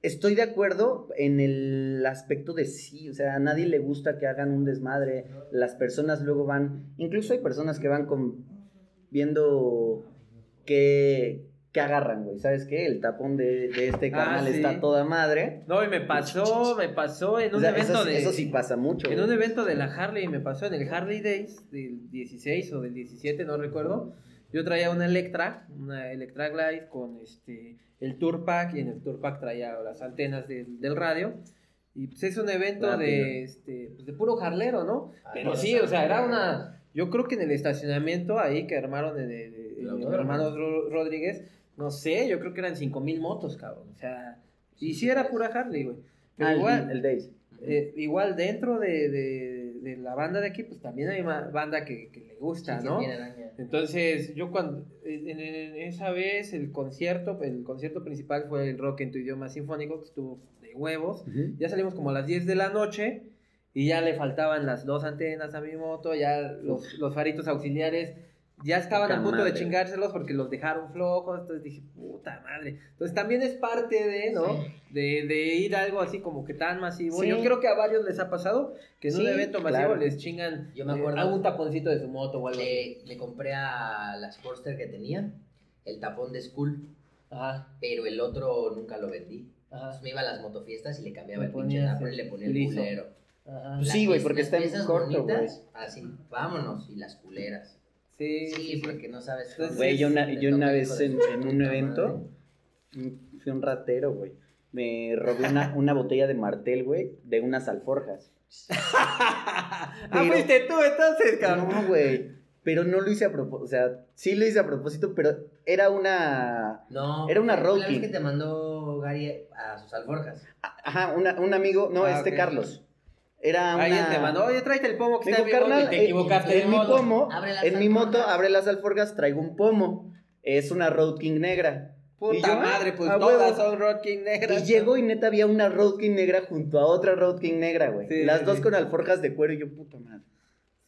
estoy de acuerdo en el aspecto de sí, o sea, a nadie le gusta que hagan un desmadre, las personas luego van, incluso hay personas que van con, viendo que, que agarran, güey, ¿sabes qué? El tapón de, de este Ah, canal sí. está toda madre. No, y me pasó, me pasó en O un sea, evento eso, de. eso sí pasa mucho. En güey. un evento de la Harley, me pasó en el Harley Days del 16 o del 17, no recuerdo. Yo traía una Electra, una Electra Glide con este el Tour Pack y en el Tour Pack traía las antenas del, del radio. Y pues es un evento Rápido. de este pues, de puro jarlero, ¿no? Ah, Pero sí, o sea, era una yo creo que en el estacionamiento ahí que armaron en el autódromo. hermanos Ro- Rodríguez, no sé, yo creo que eran 5000 motos, cabrón. O sea, y sí era pura Harley, güey. Pero Ah, igual, el Days. eh, igual dentro de, de- la banda de aquí, pues también hay ma- banda que, que le gusta, Sí, ¿no? Entonces, yo cuando, en, esa vez el concierto, el concierto principal fue el rock en tu idioma sinfónico, que estuvo de huevos. Ya salimos como a las 10 de la noche y ya le faltaban las dos antenas a mi moto, ya los, los faritos auxiliares ya estaban a punto de chingárselos porque los dejaron flojos, entonces dije, puta madre. Entonces también es parte de, ¿no? Sí. De, de ir a algo así como que tan masivo. Sí. Yo creo que a varios les ha pasado que en un evento masivo claro. les chingan Yo me acuerdo- a un taponcito de su moto o algo así. Le, le compré a la Sportster que tenía el tapón de Skull, Ajá, pero el otro nunca lo vendí. ajá, Entonces me iba a las motofiestas y le cambiaba el pinche tapón y le ponía el liso. culero. ajá. Pues Las sí, güey, porque está en corto, bonitas, Así, vámonos, y las culeras. Sí, Sí, sí, sí. porque no sabes. Güey, yo una, yo una vez en, un evento fui un ratero, güey. Me robé una, una botella de martel, güey, de unas alforjas. ah, fuiste tú entonces, cabrón. No, güey. Pero no lo hice a propósito. O sea, sí lo hice a propósito, pero era una. No, Era una King. que te mandó Gary a sus alforjas. Ajá, una- un amigo. No, Ah, este. Carlos. Era una. Alguien te mandó, oye, tráete el pomo que está bonito", carnal, y te equivocaste en, en mi moto. pomo, Abre las en mi moto, alforjas. abre las alforjas, traigo un pomo. Es una Road King negra. Puta Y yo, ah, madre, pues todas huevo. son Road King negras. Y llego y neta había una Road King negra junto a otra Road King negra, güey. Sí, las sí, dos sí. con alforjas de cuero y yo, puta madre.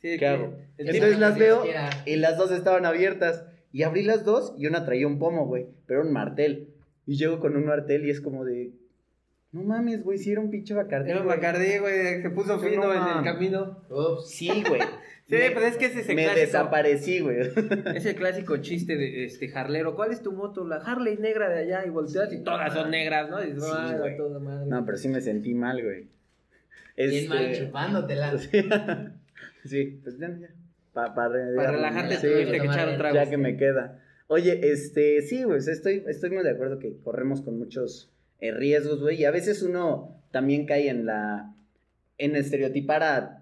Sí, ¿Qué que- hago? Entonces las veo y las dos estaban abiertas. Y abrí las dos y una traía un pomo, güey. Pero un martel. Y llego con un martel y es como de. No mames, güey, si era un pinche bacardí. Era un güey". Bacardí, güey, que puso No fino en el mames. camino. Ups. Sí, güey. Sí, Me- pues es que ese es el Me clásico. desaparecí, güey. Es el clásico chiste de este jarlero. ¿Cuál es tu moto? La Harley negra de allá. Y volteas y todas son negras, ¿no? Y dices, Sí, "Ay, güey. a toda madre". No, pero sí me sentí mal, güey. Bien mal Este, chupándotela. Sí, pues ya, ya. Pa- pa Para ya- relajarte sí, tuviste que echar un trago. ya que me queda. Oye, este, sí, güey, estoy, estoy muy de acuerdo que corremos con muchos eh, riesgos, güey, y a veces uno también cae en la, en estereotipar a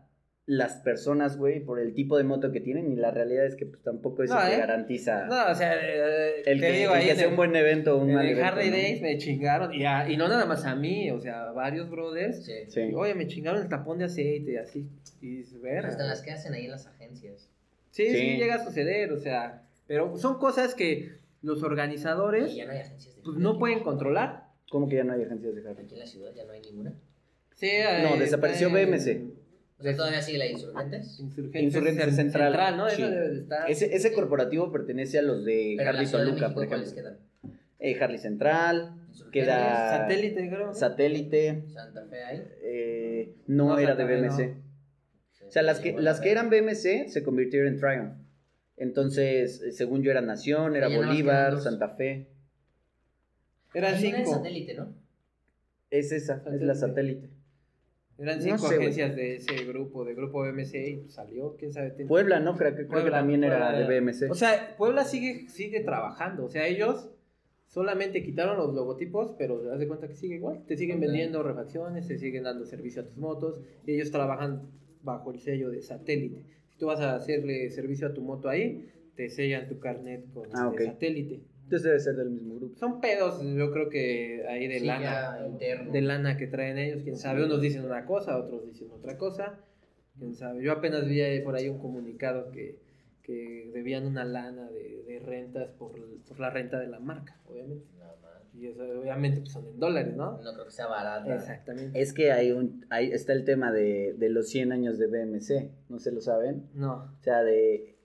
las personas, güey, por el tipo de moto que tienen, y la realidad es que pues tampoco eso No, te ¿eh? garantiza No, o sea, eh, el te que, digo el ahí que sea el- un buen evento o un en mal el evento, Harley ¿no? Days me chingaron. Y, a- y no nada más a mí, o sea, a varios brothers. Sí. Sí. Oye, me chingaron el tapón de aceite y así. Y "Verga". Hasta las que hacen ahí en las agencias. Sí, sí, Sí. llega a suceder, o sea, pero son cosas que los organizadores Y ya no hay agencias de pues no pueden controlar. ¿Cómo que ya no hay agencias de Harley? Aquí en la ciudad ya no hay ninguna. Sí, No, desapareció BMC. O sea, todavía sigue la de Insurgentes. Insurgentes, Insurgentes Cen- Central, ¿no? sí. Eso debe de estar. Ese, ese corporativo pertenece a los de Pero Harley Toluca, por ¿cuáles ejemplo. quedan? Eh, Harley Central, queda- Satélite, creo. ¿no? Satélite, Santa Fe ahí. eh, no, No, era de Fe, BMC. O sea, las que, las que eran BMC se convirtieron en Triumph. Entonces, eh, según yo era Nación, era Bolívar. Santa Fe. Eran Hay una en cinco. satélite, ¿no? Es esa, es la satélite. Eran No cinco güey. agencias de ese grupo, de grupo BMC y pues salió, quién sabe. tiene- Puebla, ¿no? Creo que, creo que Puebla, también era de BMC. O sea, Puebla sigue, sigue trabajando. O sea, ellos Solamente quitaron los logotipos, pero te das de cuenta que sigue igual. Te siguen vendiendo refacciones, te siguen dando servicio a tus motos. Y ellos trabajan bajo el sello de satélite. Si tú vas a hacerle servicio a tu moto ahí, te sellan tu carnet con Ah, este ok. satélite. Entonces debe ser del mismo grupo. Son pedos, yo creo que ahí de Sí, lana. interno. De lana que traen ellos, quién sabe. Unos dicen una cosa, otros dicen otra cosa. Quién sabe. Yo apenas vi ahí por ahí un comunicado que, que debían una lana de, de rentas por, por la renta de la marca, obviamente. Nada más. Y eso obviamente pues, son en dólares, ¿no? No creo que sea barata. Exactamente. Es que hay un, ahí está el tema de, de los 100 años de BMC, ¿no se lo saben? No. O sea, de...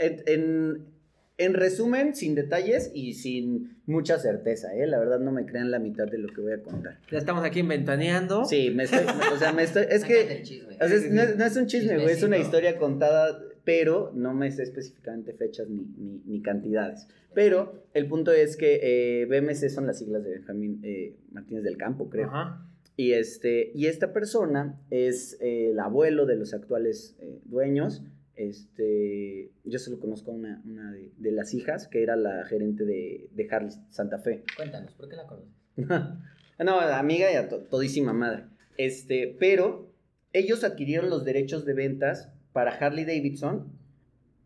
En, en, en resumen, sin detalles y sin mucha certeza, ¿eh? La verdad no me crean la mitad de lo que voy a contar. Ya estamos aquí ventaneando. Sí, me estoy... o sea, me estoy... Es que... chisme. o sea, es- no, es- no es un chisme, güey, es una historia contada, pero no me sé específicamente fechas ni, ni, ni cantidades. Pero el punto es que eh, BMC son las siglas de Benjamín eh, Martínez del Campo, creo. Ajá. Y, este, y esta persona es eh, el abuelo de los actuales dueños. Este, yo solo conozco a una, una de, de las hijas, que era la gerente de, de Harley Santa Fe. Cuéntanos, ¿por qué la conoces? no, amiga y a to- todísima madre. Este, pero ellos adquirieron los derechos de ventas para Harley Davidson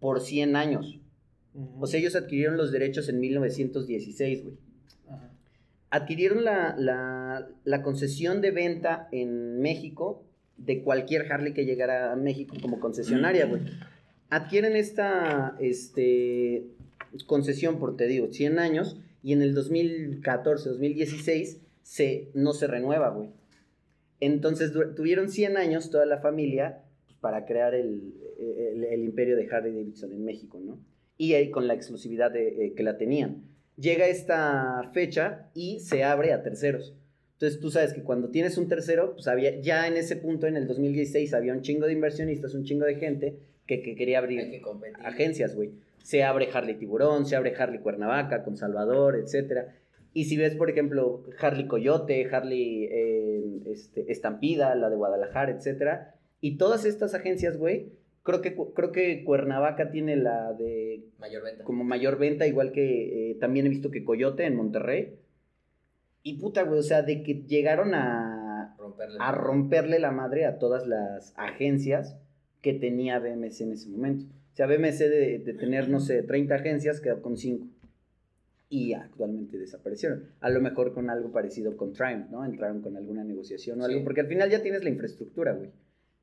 por 100 años. O sea, ellos adquirieron los derechos en 1916, güey adquirieron la, la- la concesión de venta en México de cualquier Harley que llegara a México como concesionaria, güey. Adquieren esta este, concesión por, te digo, 100 años y en el 2014, 2016 se, no se renueva, güey. Entonces tuvieron 100 años toda la familia pues, para crear el, el- el imperio de Harley Davidson en México, ¿no? Y ahí con la exclusividad de, eh, que la tenían llega esta fecha y se abre a terceros. Entonces tú sabes que cuando tienes un tercero, pues había, ya en ese punto, en el 2016, había un chingo de inversionistas, un chingo de gente que, que quería abrir que agencias, güey. Se abre Harley Tiburón, se abre Harley Cuernavaca, con Salvador, etcétera. Y si ves, por ejemplo, Harley Coyote, Harley eh, este, Estampida, la de Guadalajara, etcétera. Y todas estas agencias, güey, creo que, creo que Cuernavaca tiene la de Mayor venta. como mayor venta, igual que eh, también he visto que Coyote en Monterrey. Y puta, güey, o sea, de que llegaron a, Romperle. a romperle la madre a todas las agencias que tenía BMC en ese momento. O sea, BMC de, de tener, no sé, 30 agencias quedó con 5. Y actualmente desaparecieron. A lo mejor con algo parecido con Triumph, ¿no? Entraron con alguna negociación o Sí. algo, porque al final ya tienes la infraestructura, güey.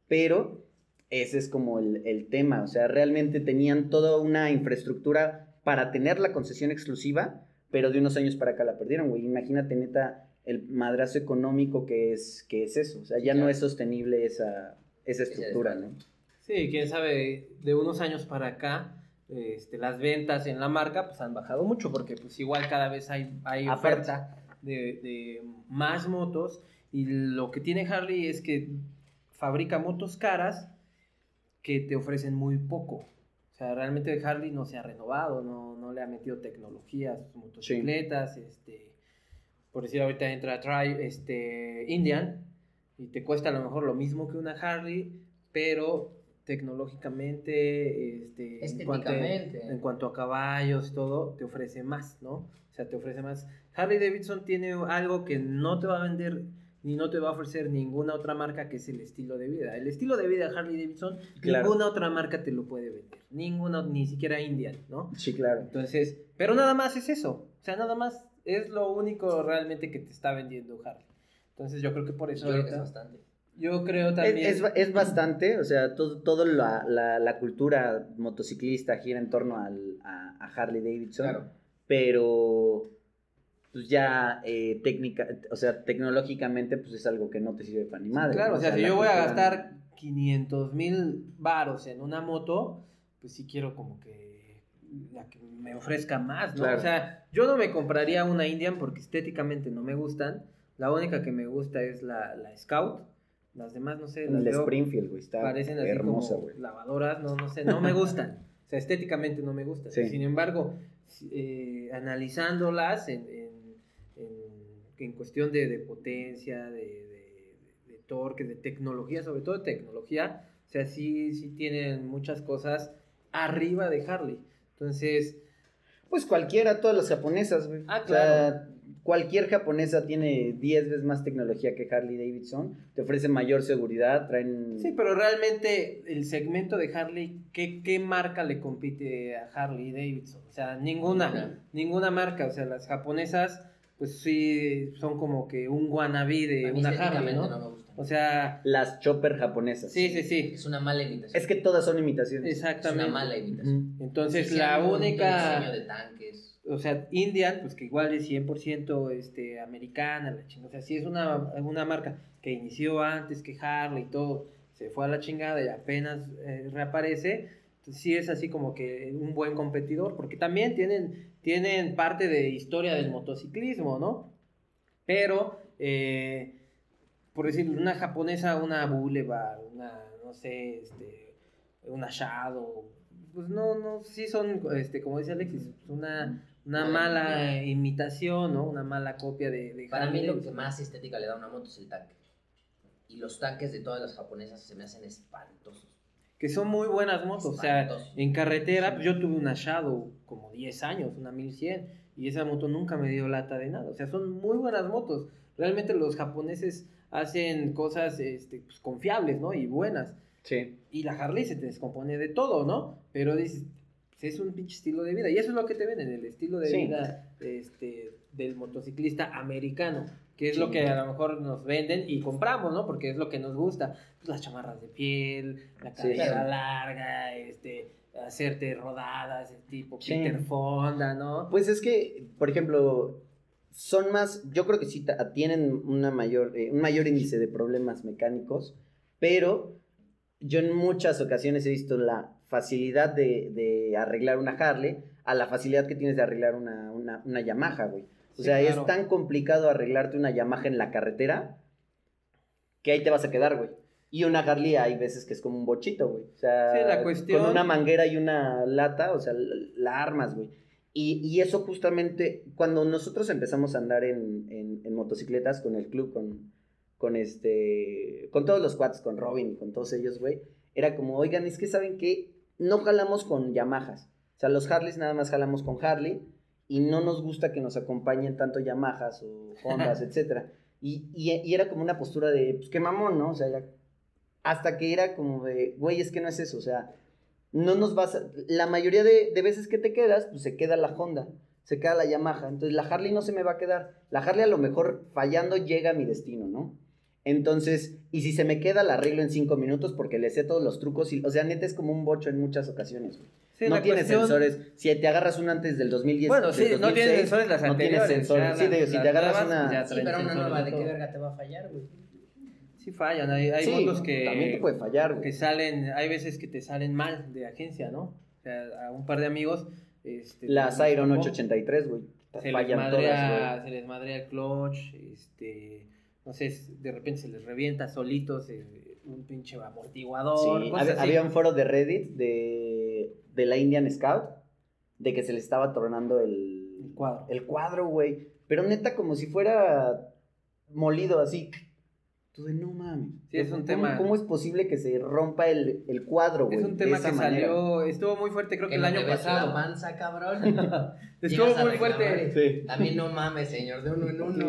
Pero ese es como el, el tema. O sea, realmente tenían toda una infraestructura para tener la concesión exclusiva, pero de unos años para acá la perdieron, güey. Imagínate, neta, el madrazo económico que es, que es eso. O sea, ya Sí, no es sostenible esa, esa estructura, ¿no? desfase. Sí, quién sabe, de unos años para acá, este, las ventas en la marca pues han bajado mucho porque pues igual cada vez hay, hay oferta de, de más motos y lo que tiene Harley es que fabrica motos caras que te ofrecen muy poco. O sea, realmente Harley no se ha renovado, no, no le ha metido tecnología a sus motocicletas, este, por decir ahorita entra Tri, este, Indian y te cuesta a lo mejor lo mismo que una Harley, pero tecnológicamente, este, en cuanto, Estéticamente. en cuanto a caballos, todo, te ofrece más, ¿no? O sea, te ofrece más. Harley Davidson tiene algo que no te va a vender ni no te va a ofrecer ninguna otra marca que es el estilo de vida. El estilo de vida de Harley Davidson, Claro. ninguna otra marca te lo puede vender. Ninguna, ni siquiera Indian, ¿no? Sí, claro. Entonces, pero nada más es eso. O sea, nada más es lo único realmente que te está vendiendo Harley. Entonces, yo creo que por Yo eso creo que es bastante. yo creo también. es, es bastante, o sea, todo, todo la, la, la cultura motociclista gira en torno al, a, a Harley Davidson, Claro. pero pues ya eh, técnica, o sea, tecnológicamente pues es algo que no te sirve para ni madre. Claro, ¿no? o sea, si yo voy a gastar 500 mil varos en una moto, pues sí quiero como que la que me ofrezca más, ¿no? Claro. O sea, yo no me compraría una Indian porque estéticamente no me gustan. La única que me gusta es la, la Scout. Las demás, no sé, las Springfield, güey, está parecen así hermosa, como güey. lavadoras, no, no sé, no me gustan. O sea, estéticamente no me gustan. Sí. Sin embargo, eh, analizándolas en, en, cuestión de, de potencia, de, de- de torque, de tecnología, sobre todo de tecnología, o sea, sí, sí tienen muchas cosas arriba de Harley. Entonces, Pues cualquiera, todas las japonesas, güey. Ah, O sea, cualquier japonesa tiene 10 veces más tecnología que Harley Davidson. Te ofrece mayor seguridad, traen... Sí, pero realmente el segmento de Harley, ¿qué, qué marca le compite a Harley Davidson? O sea, ninguna, Ninguna. ninguna marca. O sea, las japonesas, pues sí, son como que un wannabe de A mí una Harley, ¿no? no me gusta. O sea, Las chopper japonesas. sí, sí, sí. Es una mala imitación. Es que todas son imitaciones. es Exactamente. una mala imitación. Entonces, Sí, la única... diseño de tanques. o sea, Indian, pues que igual es 100% este, americana, la chingada. O sea, sí es una, una marca que inició antes que Harley y todo, se fue a la chingada y apenas eh, reaparece. Entonces, sí es así como que un buen competidor, porque también tienen, tienen parte de historia del motociclismo, ¿no? Pero, eh, por decir, una japonesa, una Boulevard, una, no sé, este, una Shadow, pues no, no, sí son, este, como dice Alexis, una, una Mala imitación, ¿no? Una mala copia de, de Para Harley mí lo que más estética le da a una moto es el tanque. Y los tanques de todas las japonesas se me hacen espantosos. Que son muy buenas motos, o sea, en carretera, yo tuve una Shadow como 10 años, una 1100, y esa moto nunca me dio lata de nada, o sea, son muy buenas motos. Realmente los japoneses hacen cosas este, pues, confiables, ¿no? Y buenas. Sí. Y la Harley se te descompone de todo, ¿no? Pero dices, es un pinche estilo de vida. Y eso es lo que te venden, el estilo de Sí. vida este, del motociclista americano. Que es lo que a lo mejor nos venden y compramos, ¿no? Porque es lo que nos gusta. Pues, las chamarras de piel, la Sí. carrera larga, este, hacerte rodadas, el tipo Sí. Peter Fonda, ¿no? Pues es que, por ejemplo, son más, yo creo que sí tienen una mayor, eh, un mayor índice de problemas mecánicos, pero yo en muchas ocasiones he visto la facilidad de, de arreglar una Harley a la facilidad que tienes de arreglar una, una, una Yamaha, güey. O Sí, sea, claro. es tan complicado arreglarte una Yamaha en la carretera que ahí te vas a quedar, güey. Y una Harley hay veces que es como un bochito, güey. O sea, Sí, la cuestión- con una manguera y una lata, o sea, la, armas, güey. Y, y eso justamente, cuando nosotros empezamos a andar en, en- en motocicletas con el club, con, con este, con todos los quads, con Robin y con todos ellos, güey, era como, oigan, es que saben que no jalamos con Yamahas. O sea, los Harleys nada más jalamos con Harley y no nos gusta que nos acompañen tanto Yamahas o Hondas, etcétera. Y, y, y era como una postura de, pues qué mamón, ¿no? O sea, era- hasta que era como de, güey, es que no es eso, o sea, no nos vas a, la mayoría de, de veces que te quedas, pues se queda la Honda, se queda la Yamaha, entonces la Harley no se me va a quedar, la Harley a lo mejor fallando llega a mi destino, ¿no? Entonces, y si se me queda, la arreglo en cinco minutos porque le sé todos los trucos, y, o sea, neta es como un bocho en muchas ocasiones, güey. Sí, no tiene cuestión- sensores, si te agarras una antes del 2010, Bueno, sí, no tiene 2006, sensores las no tiene anteriores. sensores, ya sí, si te agarras nuevas, una... ya Sí, pero una nueva, ¿de qué verga te va a fallar, güey? Sí fallan, hay, hay Sí, motos que... también te puede fallar, güey. que salen, hay veces que te salen mal de agencia, ¿no? O sea, a un par de amigos. Este, Las les Iron tocó, 883, güey. Se les, Fallan madrea, todas, se les madrea el clutch, este, no sé, de repente se les revienta solitos eh, un pinche amortiguador. Sí, cosas había, así. había un foro de Reddit de, de la Indian Scout de que se le estaba tornando el, El cuadro. el cuadro, güey. Pero neta, como si fuera molido así. Tú de no mames. Sí, es un ¿Cómo- tema- ¿Cómo es posible que se rompa el, el cuadro, güey? Es un de tema esa que manera? salió, estuvo muy fuerte, creo que, Que el año pasado. la panza, cabrón. Estuvo muy fuerte. Sí. También no mames, señor, de uno en uno.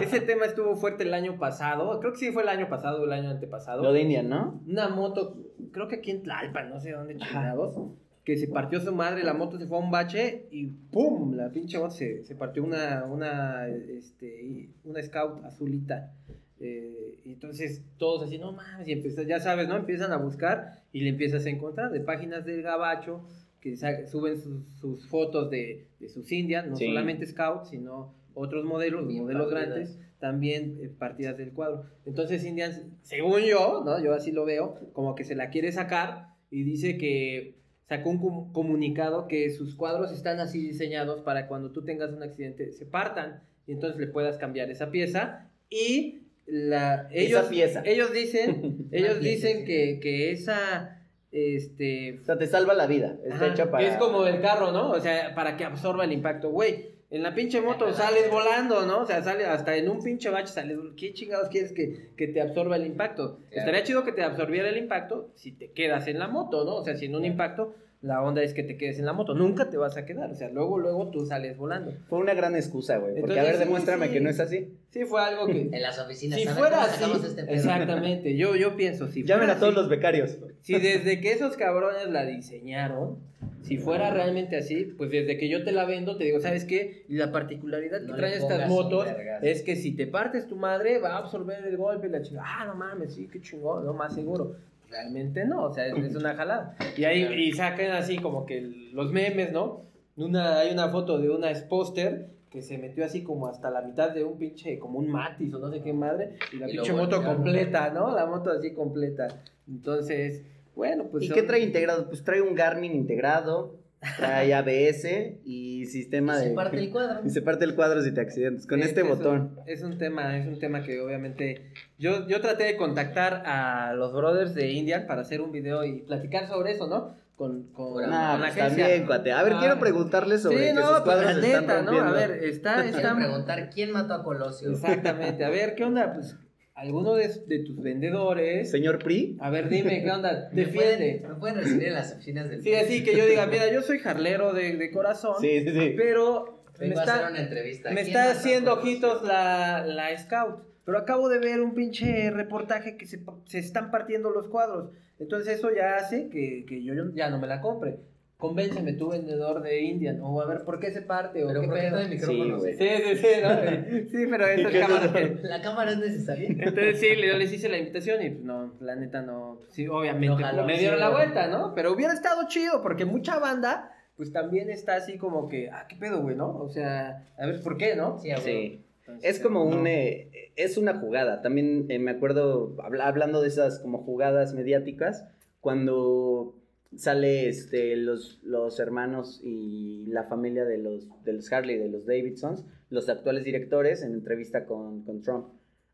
Ese tema estuvo fuerte el año pasado. Creo que sí fue el año pasado o el año antepasado. Lo de Indian, ¿no? una moto, creo que aquí en Tlalpan, no sé dónde chingados, que se partió su madre, la moto se fue a un bache y ¡pum! La pinche moto se, se partió una, una, este, una scout azulita. Eh, y entonces todos así, no mames, y empiezan, ya sabes, ¿no? Empiezan a buscar y le empiezas a encontrar de páginas del gabacho que suben sus, sus fotos de, de sus indias, no Sí. solamente scout, sino otros modelos, Bien modelos partidas. grandes, también eh, partidas del cuadro. Entonces Indians, según yo, ¿no? Yo así lo veo, como que se la quiere sacar y dice que sacó un com- comunicado que sus cuadros están así diseñados para cuando tú tengas un accidente se partan y entonces le puedas cambiar esa pieza y la ellos Esa pieza. ellos dicen ellos dicen que, que esa este O sea, te salva la vida. Está Ajá, hecha para... Que es como el carro, ¿no? O sea, para que absorba el impacto, güey. En la pinche moto sales volando, ¿no? O sea, sale hasta en un pinche bache sales. ¿Qué chingados quieres que, que te absorba el impacto? Claro. Estaría chido que te absorbiera el impacto si te quedas en la moto, ¿no? O sea, si en un impacto la onda es que te quedes en la moto, nunca te vas a quedar, o sea, luego, luego tú sales volando. Fue una gran excusa, güey. Porque, Entonces, a ver, sí, demuéstrame sí. que no es así. Sí, fue algo que... En las oficinas. si fuera ¿cómo así, este exactamente, yo, yo pienso, si Llamen fuera a todos así- los becarios. Si desde que esos cabrones la diseñaron, si fuera realmente así, pues desde que yo te la vendo, te digo, ¿sabes qué? Y la particularidad que No traen estas motos es que si te partes tu madre, va a absorber el golpe y la chingada. Ah, no mames, sí, qué chingón, no más seguro. Realmente no, o sea, es, es una jalada. Y ahí y sacan así como que los memes, ¿no? Una, hay una foto de una Sposter que se metió así como hasta la mitad de un pinche, como un Matis o no sé qué madre, y la Y pinche moto completa, ¿no? La moto así completa. Entonces, bueno, pues... ¿Y son- qué trae integrado? Pues trae un Garmin integrado, trae ABS y sistema Y de... se parte el cuadro. Y se parte el cuadro si te accidentas. Con este es un- botón. es un tema, es un tema que obviamente yo, yo traté de contactar a los brothers de Indian para hacer un video y platicar sobre eso, ¿no? Con, con, Bueno, con la pues agencia. también, cuate. A ver, Ah. quiero preguntarles sobre Sí, que no, sus pues cuadros la se están neta, ¿no? rompiendo. A ver, está, Quiero está... preguntar quién mató a Colosio. Exactamente, a ver, ¿qué onda? Pues, alguno de, de tus vendedores... Señor Pri, A ver, dime, ¿qué onda? ¿Me pueden, Defiende. me pueden recibir en las oficinas del Sí, así que yo diga, mira, yo soy jarlero de, de corazón, sí, sí, sí. pero me a hacer está, una entrevista. me ¿Quién está haciendo ojitos la, la scout. Pero acabo de ver un pinche reportaje que se, se están partiendo los cuadros. Entonces eso ya hace que, que yo ya no me la compre. Convénceme tú, vendedor de Indian. O a ver, ¿por qué se parte? O Pero qué ¿por qué pedo. el micrófono? Sí, güey. Sí, sí, sí, ¿no? Sí, pero ¿Y esas qué es cámaras eso? que... La cámara es necesaria. Entonces sí, yo les hice la invitación y pues no, la neta no, sí, obviamente No pues, me sí, dieron la vuelta, ¿no? Pero hubiera estado chido porque mucha banda pues también está así como que, ah, qué pedo, güey, ¿no? O sea, a ver, ¿por qué, no? Sí. Sí. Entonces, Es como no. un... eh, es una jugada. También eh, me acuerdo, habla- hablando de esas como jugadas mediáticas, cuando sale este, los, los hermanos y la familia de los, de los Harley, de los Davidsons, los actuales directores, en entrevista con, con Trump,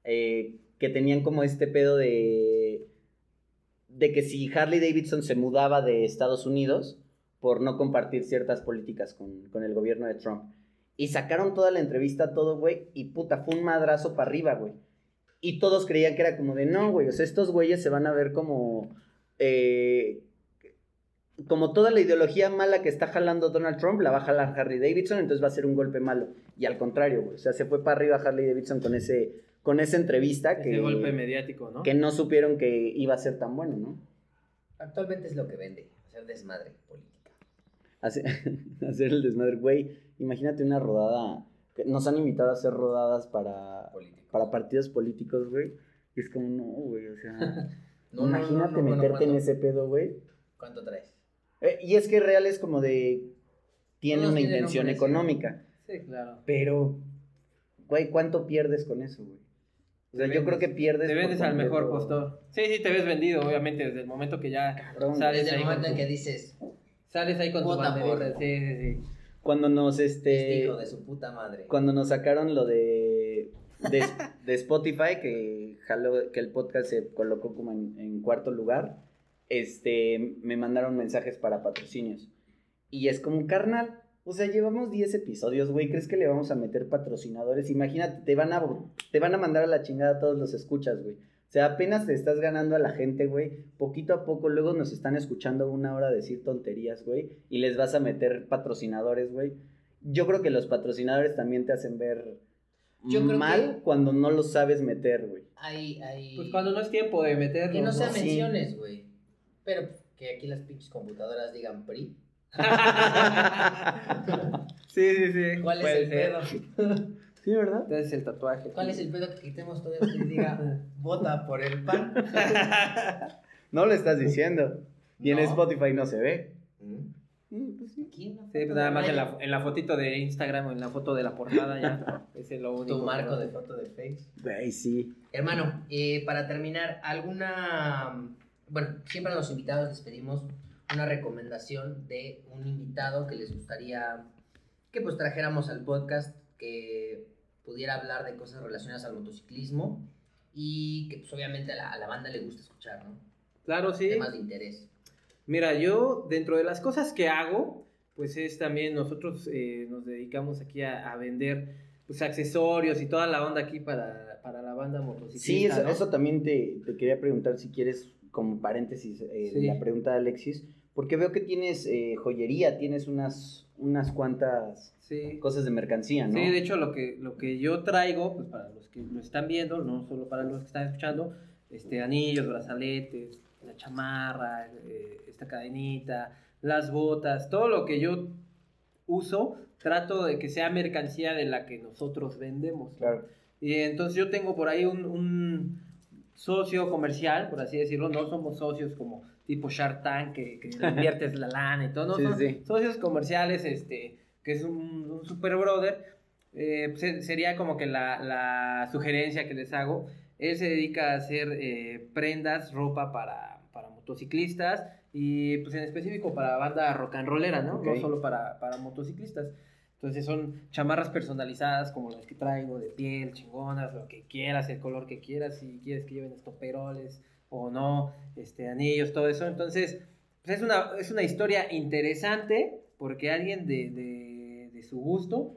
eh, que tenían como este pedo de, de que si Harley Davidson se mudaba de Estados Unidos por no compartir ciertas políticas con, con el gobierno de Trump. Y sacaron toda la entrevista, todo, güey, y puta, fue un madrazo para arriba, güey. Y todos creían que era como de, no, güey, o sea, estos güeyes se van a ver como... eh, como toda la ideología mala que está jalando Donald Trump, la va a jalar Harley Davidson, entonces va a ser un golpe malo. Y al contrario, güey, o sea, se fue para arriba Harley Davidson con ese con esa entrevista Ese que, golpe mediático, ¿no? que no supieron que iba a ser tan bueno, ¿no? Actualmente es lo que vende, hacer desmadre política. Hacer, hacer el desmadre, güey. Imagínate una rodada. Nos han invitado a hacer rodadas para, para partidos políticos, güey. Y es como, no, güey, o sea. No, no, imagínate no, no, no, meterte en ese pedo, güey. ¿Cuánto traes? Eh, y es que real es como de. Tiene Todos una intención económica. Sí, claro. Pero, güey, ¿cuánto pierdes con eso, güey? O sea, Te yo creo que pierdes. Te vendes al mejor postor. Sí, sí, te ves vendido, obviamente, desde el momento que ya Cabrón. sales Desde el momento en que dices, Sales ahí con tu banderita. Sí, sí, sí. Cuando nos, este este. hijo de su puta madre. cuando nos sacaron lo de, de, de Spotify, que, jaló, que el podcast se colocó como en, en cuarto lugar, este, me mandaron mensajes para patrocinios. Y es como, carnal, o sea, llevamos 10 episodios, güey, ¿crees que le vamos a meter patrocinadores? Imagínate, te van a, te van a mandar a la chingada a todos los escuchas, güey. O sea, apenas te estás ganando a la gente, güey. Poquito a poco, luego nos están escuchando una hora decir tonterías, güey. Y les vas a meter patrocinadores, güey. Yo creo que los patrocinadores también te hacen ver Yo creo mal que- cuando no los sabes meter, güey. Hay, hay... Pues cuando no es tiempo de meterlo. Que no sean Sí. menciones, güey. Pero que aquí las pinches computadoras digan PRI. sí, sí, sí. ¿Cuál es el ser. pedo? Sí, ¿verdad? Entonces el tatuaje. ¿Cuál es el pedo que quitemos todo esto y diga vota por el PAN? No lo estás diciendo. Y en. Spotify no se ve. ¿Mm? Pues sí. Sí, pues nada más en la, en la fotito de Instagram o en la foto de la portada ya. Ese es lo único. Tu marco de foto de Face. Güey, sí. Hermano, eh, para terminar, alguna... Bueno, siempre a los invitados les pedimos una recomendación de un invitado que les gustaría que pues trajéramos al podcast, que pudiera hablar de cosas relacionadas al motociclismo y que pues obviamente a la, a la banda le gusta escuchar, ¿no? Claro, sí. Temas de interés. Mira, yo dentro de las cosas que hago, pues es también nosotros eh, nos dedicamos aquí a, a vender pues accesorios y toda la onda aquí para, para la banda motociclista. Sí, eso, ¿no? eso también te, te quería preguntar si quieres, como paréntesis, eh, Sí. la pregunta de Alexis, Porque veo que tienes eh, joyería, tienes unas, unas cuantas Sí. cosas de mercancía, ¿no? Sí, de hecho lo que, lo que yo traigo, pues para los que lo están viendo, no solo para los que están escuchando, este, anillos, brazaletes, la chamarra, eh, esta cadenita, las botas, todo lo que yo uso, trato de que sea mercancía de la que nosotros vendemos. Claro. Y entonces yo tengo por ahí un, un socio comercial, por así decirlo, no somos socios como tipo Shark Tank, que, que inviertes la lana y todo, no, Sí, son sí. socios comerciales, este, que es un, un super brother, eh, pues, se- sería como que la, la sugerencia que les hago, él se dedica a hacer eh, prendas, ropa para, para motociclistas y pues en específico para banda rock and rollera, ¿no? No solo para, para motociclistas. Entonces son chamarras personalizadas como las que traigo, de piel, chingonas, lo que quieras, el color que quieras, si quieres que lleven estoperoles o no, este, anillos, todo eso. Entonces, pues es una, es una historia interesante porque alguien de, de, de su gusto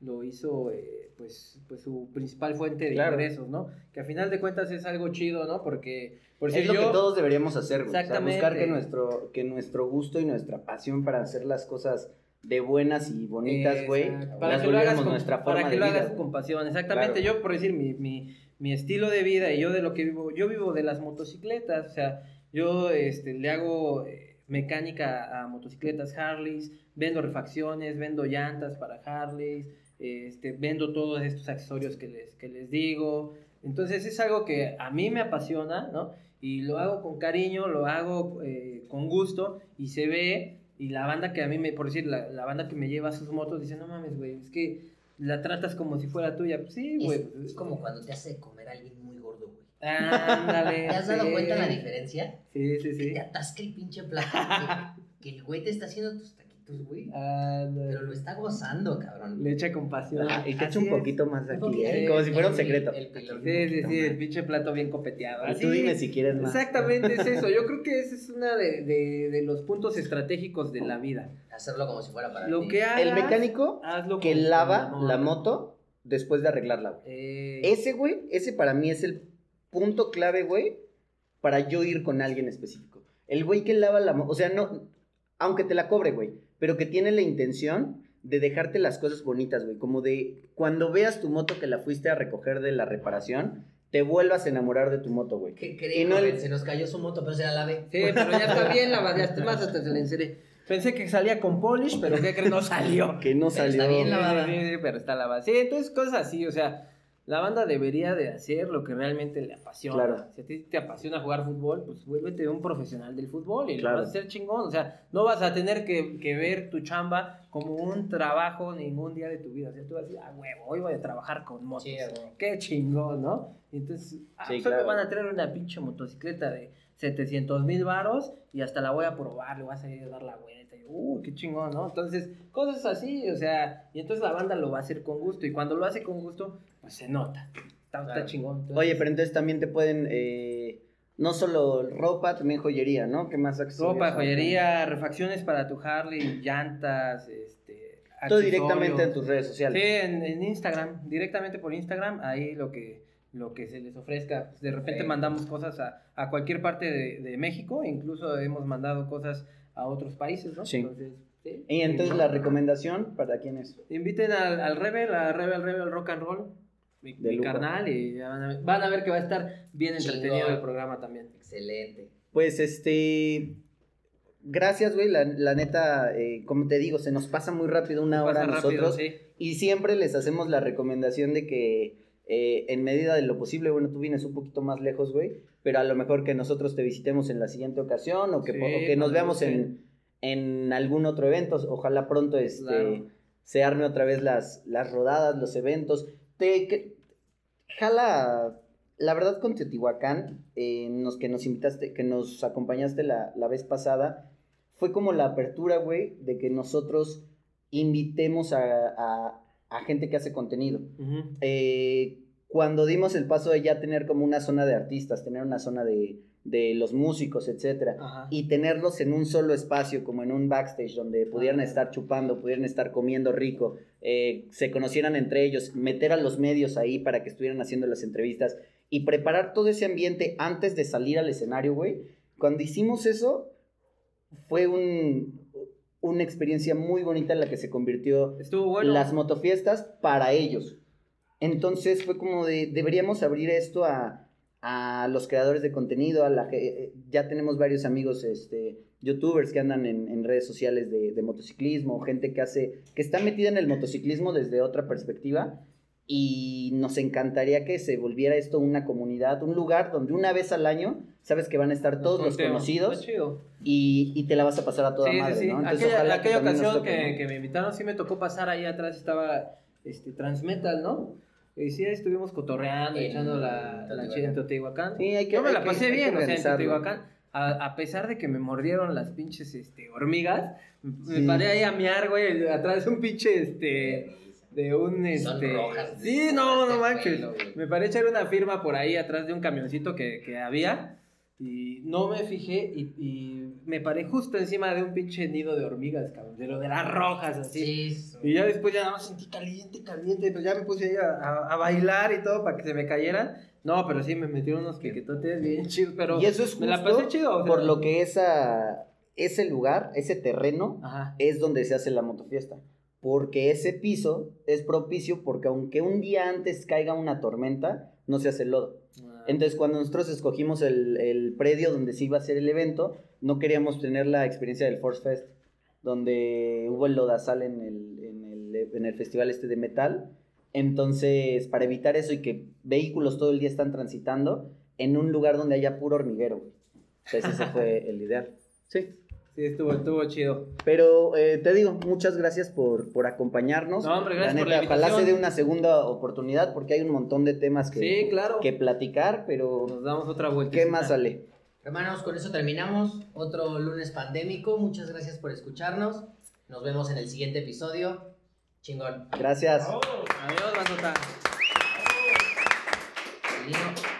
lo hizo, eh, pues, pues su principal fuente de Claro. ingresos, ¿no? Que a final de cuentas es algo chido, ¿no? Porque, por es decir, lo que todos deberíamos hacer, güey. O sea, Exactamente. buscar que nuestro, que nuestro gusto y nuestra pasión para hacer las cosas de buenas y bonitas, güey. Para las que lo hagas con, nuestra forma para que de lo vida. hagas con pasión. Exactamente, Claro. yo por decir mi, mi, mi estilo de vida y yo de lo que vivo, yo vivo de las motocicletas, o sea, yo este, le hago eh, mecánica a motocicletas Harleys, vendo refacciones, vendo llantas para Harleys, este, vendo todos estos accesorios que les, que les digo. Entonces es algo que a mí me apasiona, ¿no? Y lo hago con cariño, lo hago eh, con gusto y se ve. Y la banda que a mí me, por decir, la, la banda que me lleva sus motos dice, no mames, güey, es que la tratas como si fuera tuya. Pues sí, güey. Es, es como cuando te hace comer a alguien muy gordo, güey. Ándale. ¿Te has dado sí. cuenta la diferencia? Sí, sí, Que sí. te atasca el pinche plato. Que, que el güey te está haciendo tus taquitos, güey. Pero lo está gozando, cabrón. Le echa con pasión. Ajá, y te echo Así un es. poquito más aquí. ¿eh? como si fuera un El- secreto. el pilón. Sí, sí, sí, poquito el pinche plato bien copeteado. Y Así. tú dime si quieres más. Exactamente es eso. Yo creo que ese es uno de, de, de los puntos estratégicos de la vida. Hacerlo como si fuera para Lo ti. que hagas, El mecánico hazlo que lava la moto después de arreglarla, güey. Eh, Ese, güey, ese para mí es el punto clave, güey, para yo ir con alguien específico. El güey que lava la moto, o sea, no, aunque te la cobre, güey, pero que tiene la intención de dejarte las cosas bonitas, güey. Como de cuando veas tu moto que la fuiste a recoger de la reparación, te vuelvas a enamorar de tu moto, güey. ¿Qué Y no el- Se nos cayó su moto, pero se la lavé. Sí, pero ya está bien lavada, ya está más hasta se la enceré. Pensé que salía con polish, pero ¿qué crees? No salió. Que no Pero salió. está bien Sí, lavada. sí, sí, pero está lavada. Sí, entonces cosas así, o sea, la banda debería de hacer lo que realmente le apasiona. Claro. Si a ti te apasiona jugar fútbol, pues vuélvete un profesional del fútbol y Claro. lo vas a hacer chingón. O sea, no vas a tener que, que ver tu chamba como un trabajo ningún día de tu vida. O sea, tú vas a decir, ah, huevo, hoy voy a trabajar con motos. Sí. Qué chingón, ¿no? Y Entonces, ah, Sí, me claro. van a traer una pinche motocicleta de 700 mil varos y hasta la voy a probar, le voy a salir a dar la vuelta. Y, uh, qué chingón, ¿no? Entonces, cosas así, o sea, y entonces la banda lo va a hacer con gusto. Y cuando lo hace con gusto, pues se nota. Está, chingón. Entonces, Oye, pero entonces también te pueden, eh, no solo ropa, también joyería, ¿no? ¿Qué más accesorios? Ropa, joyería, refacciones para tu Harley, llantas, este. Todo directamente en tus redes Sí, sociales. en, en Instagram, directamente por Instagram, ahí lo que, lo que se les ofrezca. Pues, de repente Sí. mandamos cosas a, a cualquier parte de, de México, incluso hemos mandado cosas a otros países, ¿no? Sí. Entonces, sí. Y entonces la recomendación, ¿para quién es? Inviten al, al Rebel, a Rebel Rebel Rock and Roll, mi, carnal, y ya van a, ver, van a ver que va a estar bien entretenido Chingón. el programa también. Excelente. Pues este. Gracias, güey. La, la neta, eh, como te digo, se nos pasa muy rápido una hora a rápido, nosotros. sí. Y siempre les hacemos la recomendación de que, eh, en medida de lo posible, bueno, tú vienes un poquito más lejos, güey. Pero a lo mejor que nosotros te visitemos en la siguiente ocasión o que, Sí, o que nos veamos en, en algún otro evento. Ojalá pronto este, Claro. se arme otra vez las, las rodadas, los eventos. Te, que- jala, la verdad con Teotihuacán, eh, nos, que nos invitaste, que nos acompañaste la, la vez pasada, fue como la apertura, güey, de que nosotros invitemos a, a- a gente que hace contenido. Ujú. Eh, cuando dimos el paso de ya tener como una zona de artistas, tener una zona de, de los músicos, etcétera, Ajá. y tenerlos en un solo espacio, como en un backstage, donde pudieran estar chupando, pudieran estar comiendo rico, eh, se conocieran entre ellos, meter a los medios ahí para que estuvieran haciendo las entrevistas y preparar todo ese ambiente antes de salir al escenario, güey. Cuando hicimos eso, fue un, una experiencia muy bonita en la que se convirtió bueno. las motofiestas para ellos. Entonces fue como de, deberíamos abrir esto a, a los creadores de contenido, a la, ge- eh, ya tenemos varios amigos, este, youtubers que andan en, en redes sociales de, de motociclismo, gente que hace, que está metida en el motociclismo desde otra perspectiva y nos encantaría que se volviera esto una comunidad, un lugar donde una vez al año sabes que van a estar todos los conocidos chido. y, y te la vas a pasar a toda Sí, madre, sí, sí. ¿no? Entonces, aquella que aquella también nos ocasión toque, que, ¿no? que me invitaron, sí me tocó pasar ahí atrás, estaba este, Transmetal, ¿no? Y sí, ahí estuvimos cotorreando, En echando la, la chida en Teotihuacán. Sí, hay que- Yo me hay la pasé que bien, o sea, en. Teotihuacán. A, a pesar de que me mordieron las pinches este, hormigas, me Sí. paré ahí a miar, güey, atrás de un pinche, este, de un, Son este... rojas. Sí, no, no de manches. pelo. Me paré a echar una firma por ahí atrás de un camioncito que, que había y no me fijé y, y me paré justo encima de un pinche nido de hormigas, cabrón, de lo de las rojas, así. Sí, Y ya después ya nada más sentí caliente, caliente, pues ya me puse ahí a, a- a bailar y todo para que se me cayeran. No, pero sí me metieron unos piquetotes bien chidos, pero y eso es me la justo pasé chido. o sea. por lo que esa, ese lugar, ese terreno, Ajá. es donde se hace la motofiesta. Porque ese piso es propicio porque aunque un día antes caiga una tormenta, no se hace lodo. Entonces cuando nosotros escogimos el, el predio donde se iba a hacer el evento, no queríamos tener la experiencia del Force Fest, donde hubo el lodazal en el, en el, en el festival este de metal. Entonces, para evitar eso y que vehículos todo el día están transitando, en un lugar donde haya puro hormiguero. Entonces ese fue el ideal. Sí. Sí, estuvo, estuvo chido. Pero eh, te digo, muchas gracias por, por acompañarnos. No, hombre, gracias la por la neta, ojalá se invitación. dé una segunda oportunidad porque hay un montón de temas que, Sí, claro. que platicar, pero Nos damos otra vuelta. ¿qué más sale? Hermanos, con eso terminamos. Otro lunes pandémico. Muchas gracias por escucharnos. Nos vemos en el siguiente episodio. Chingón. Gracias. Adiós, Bandota. Lino.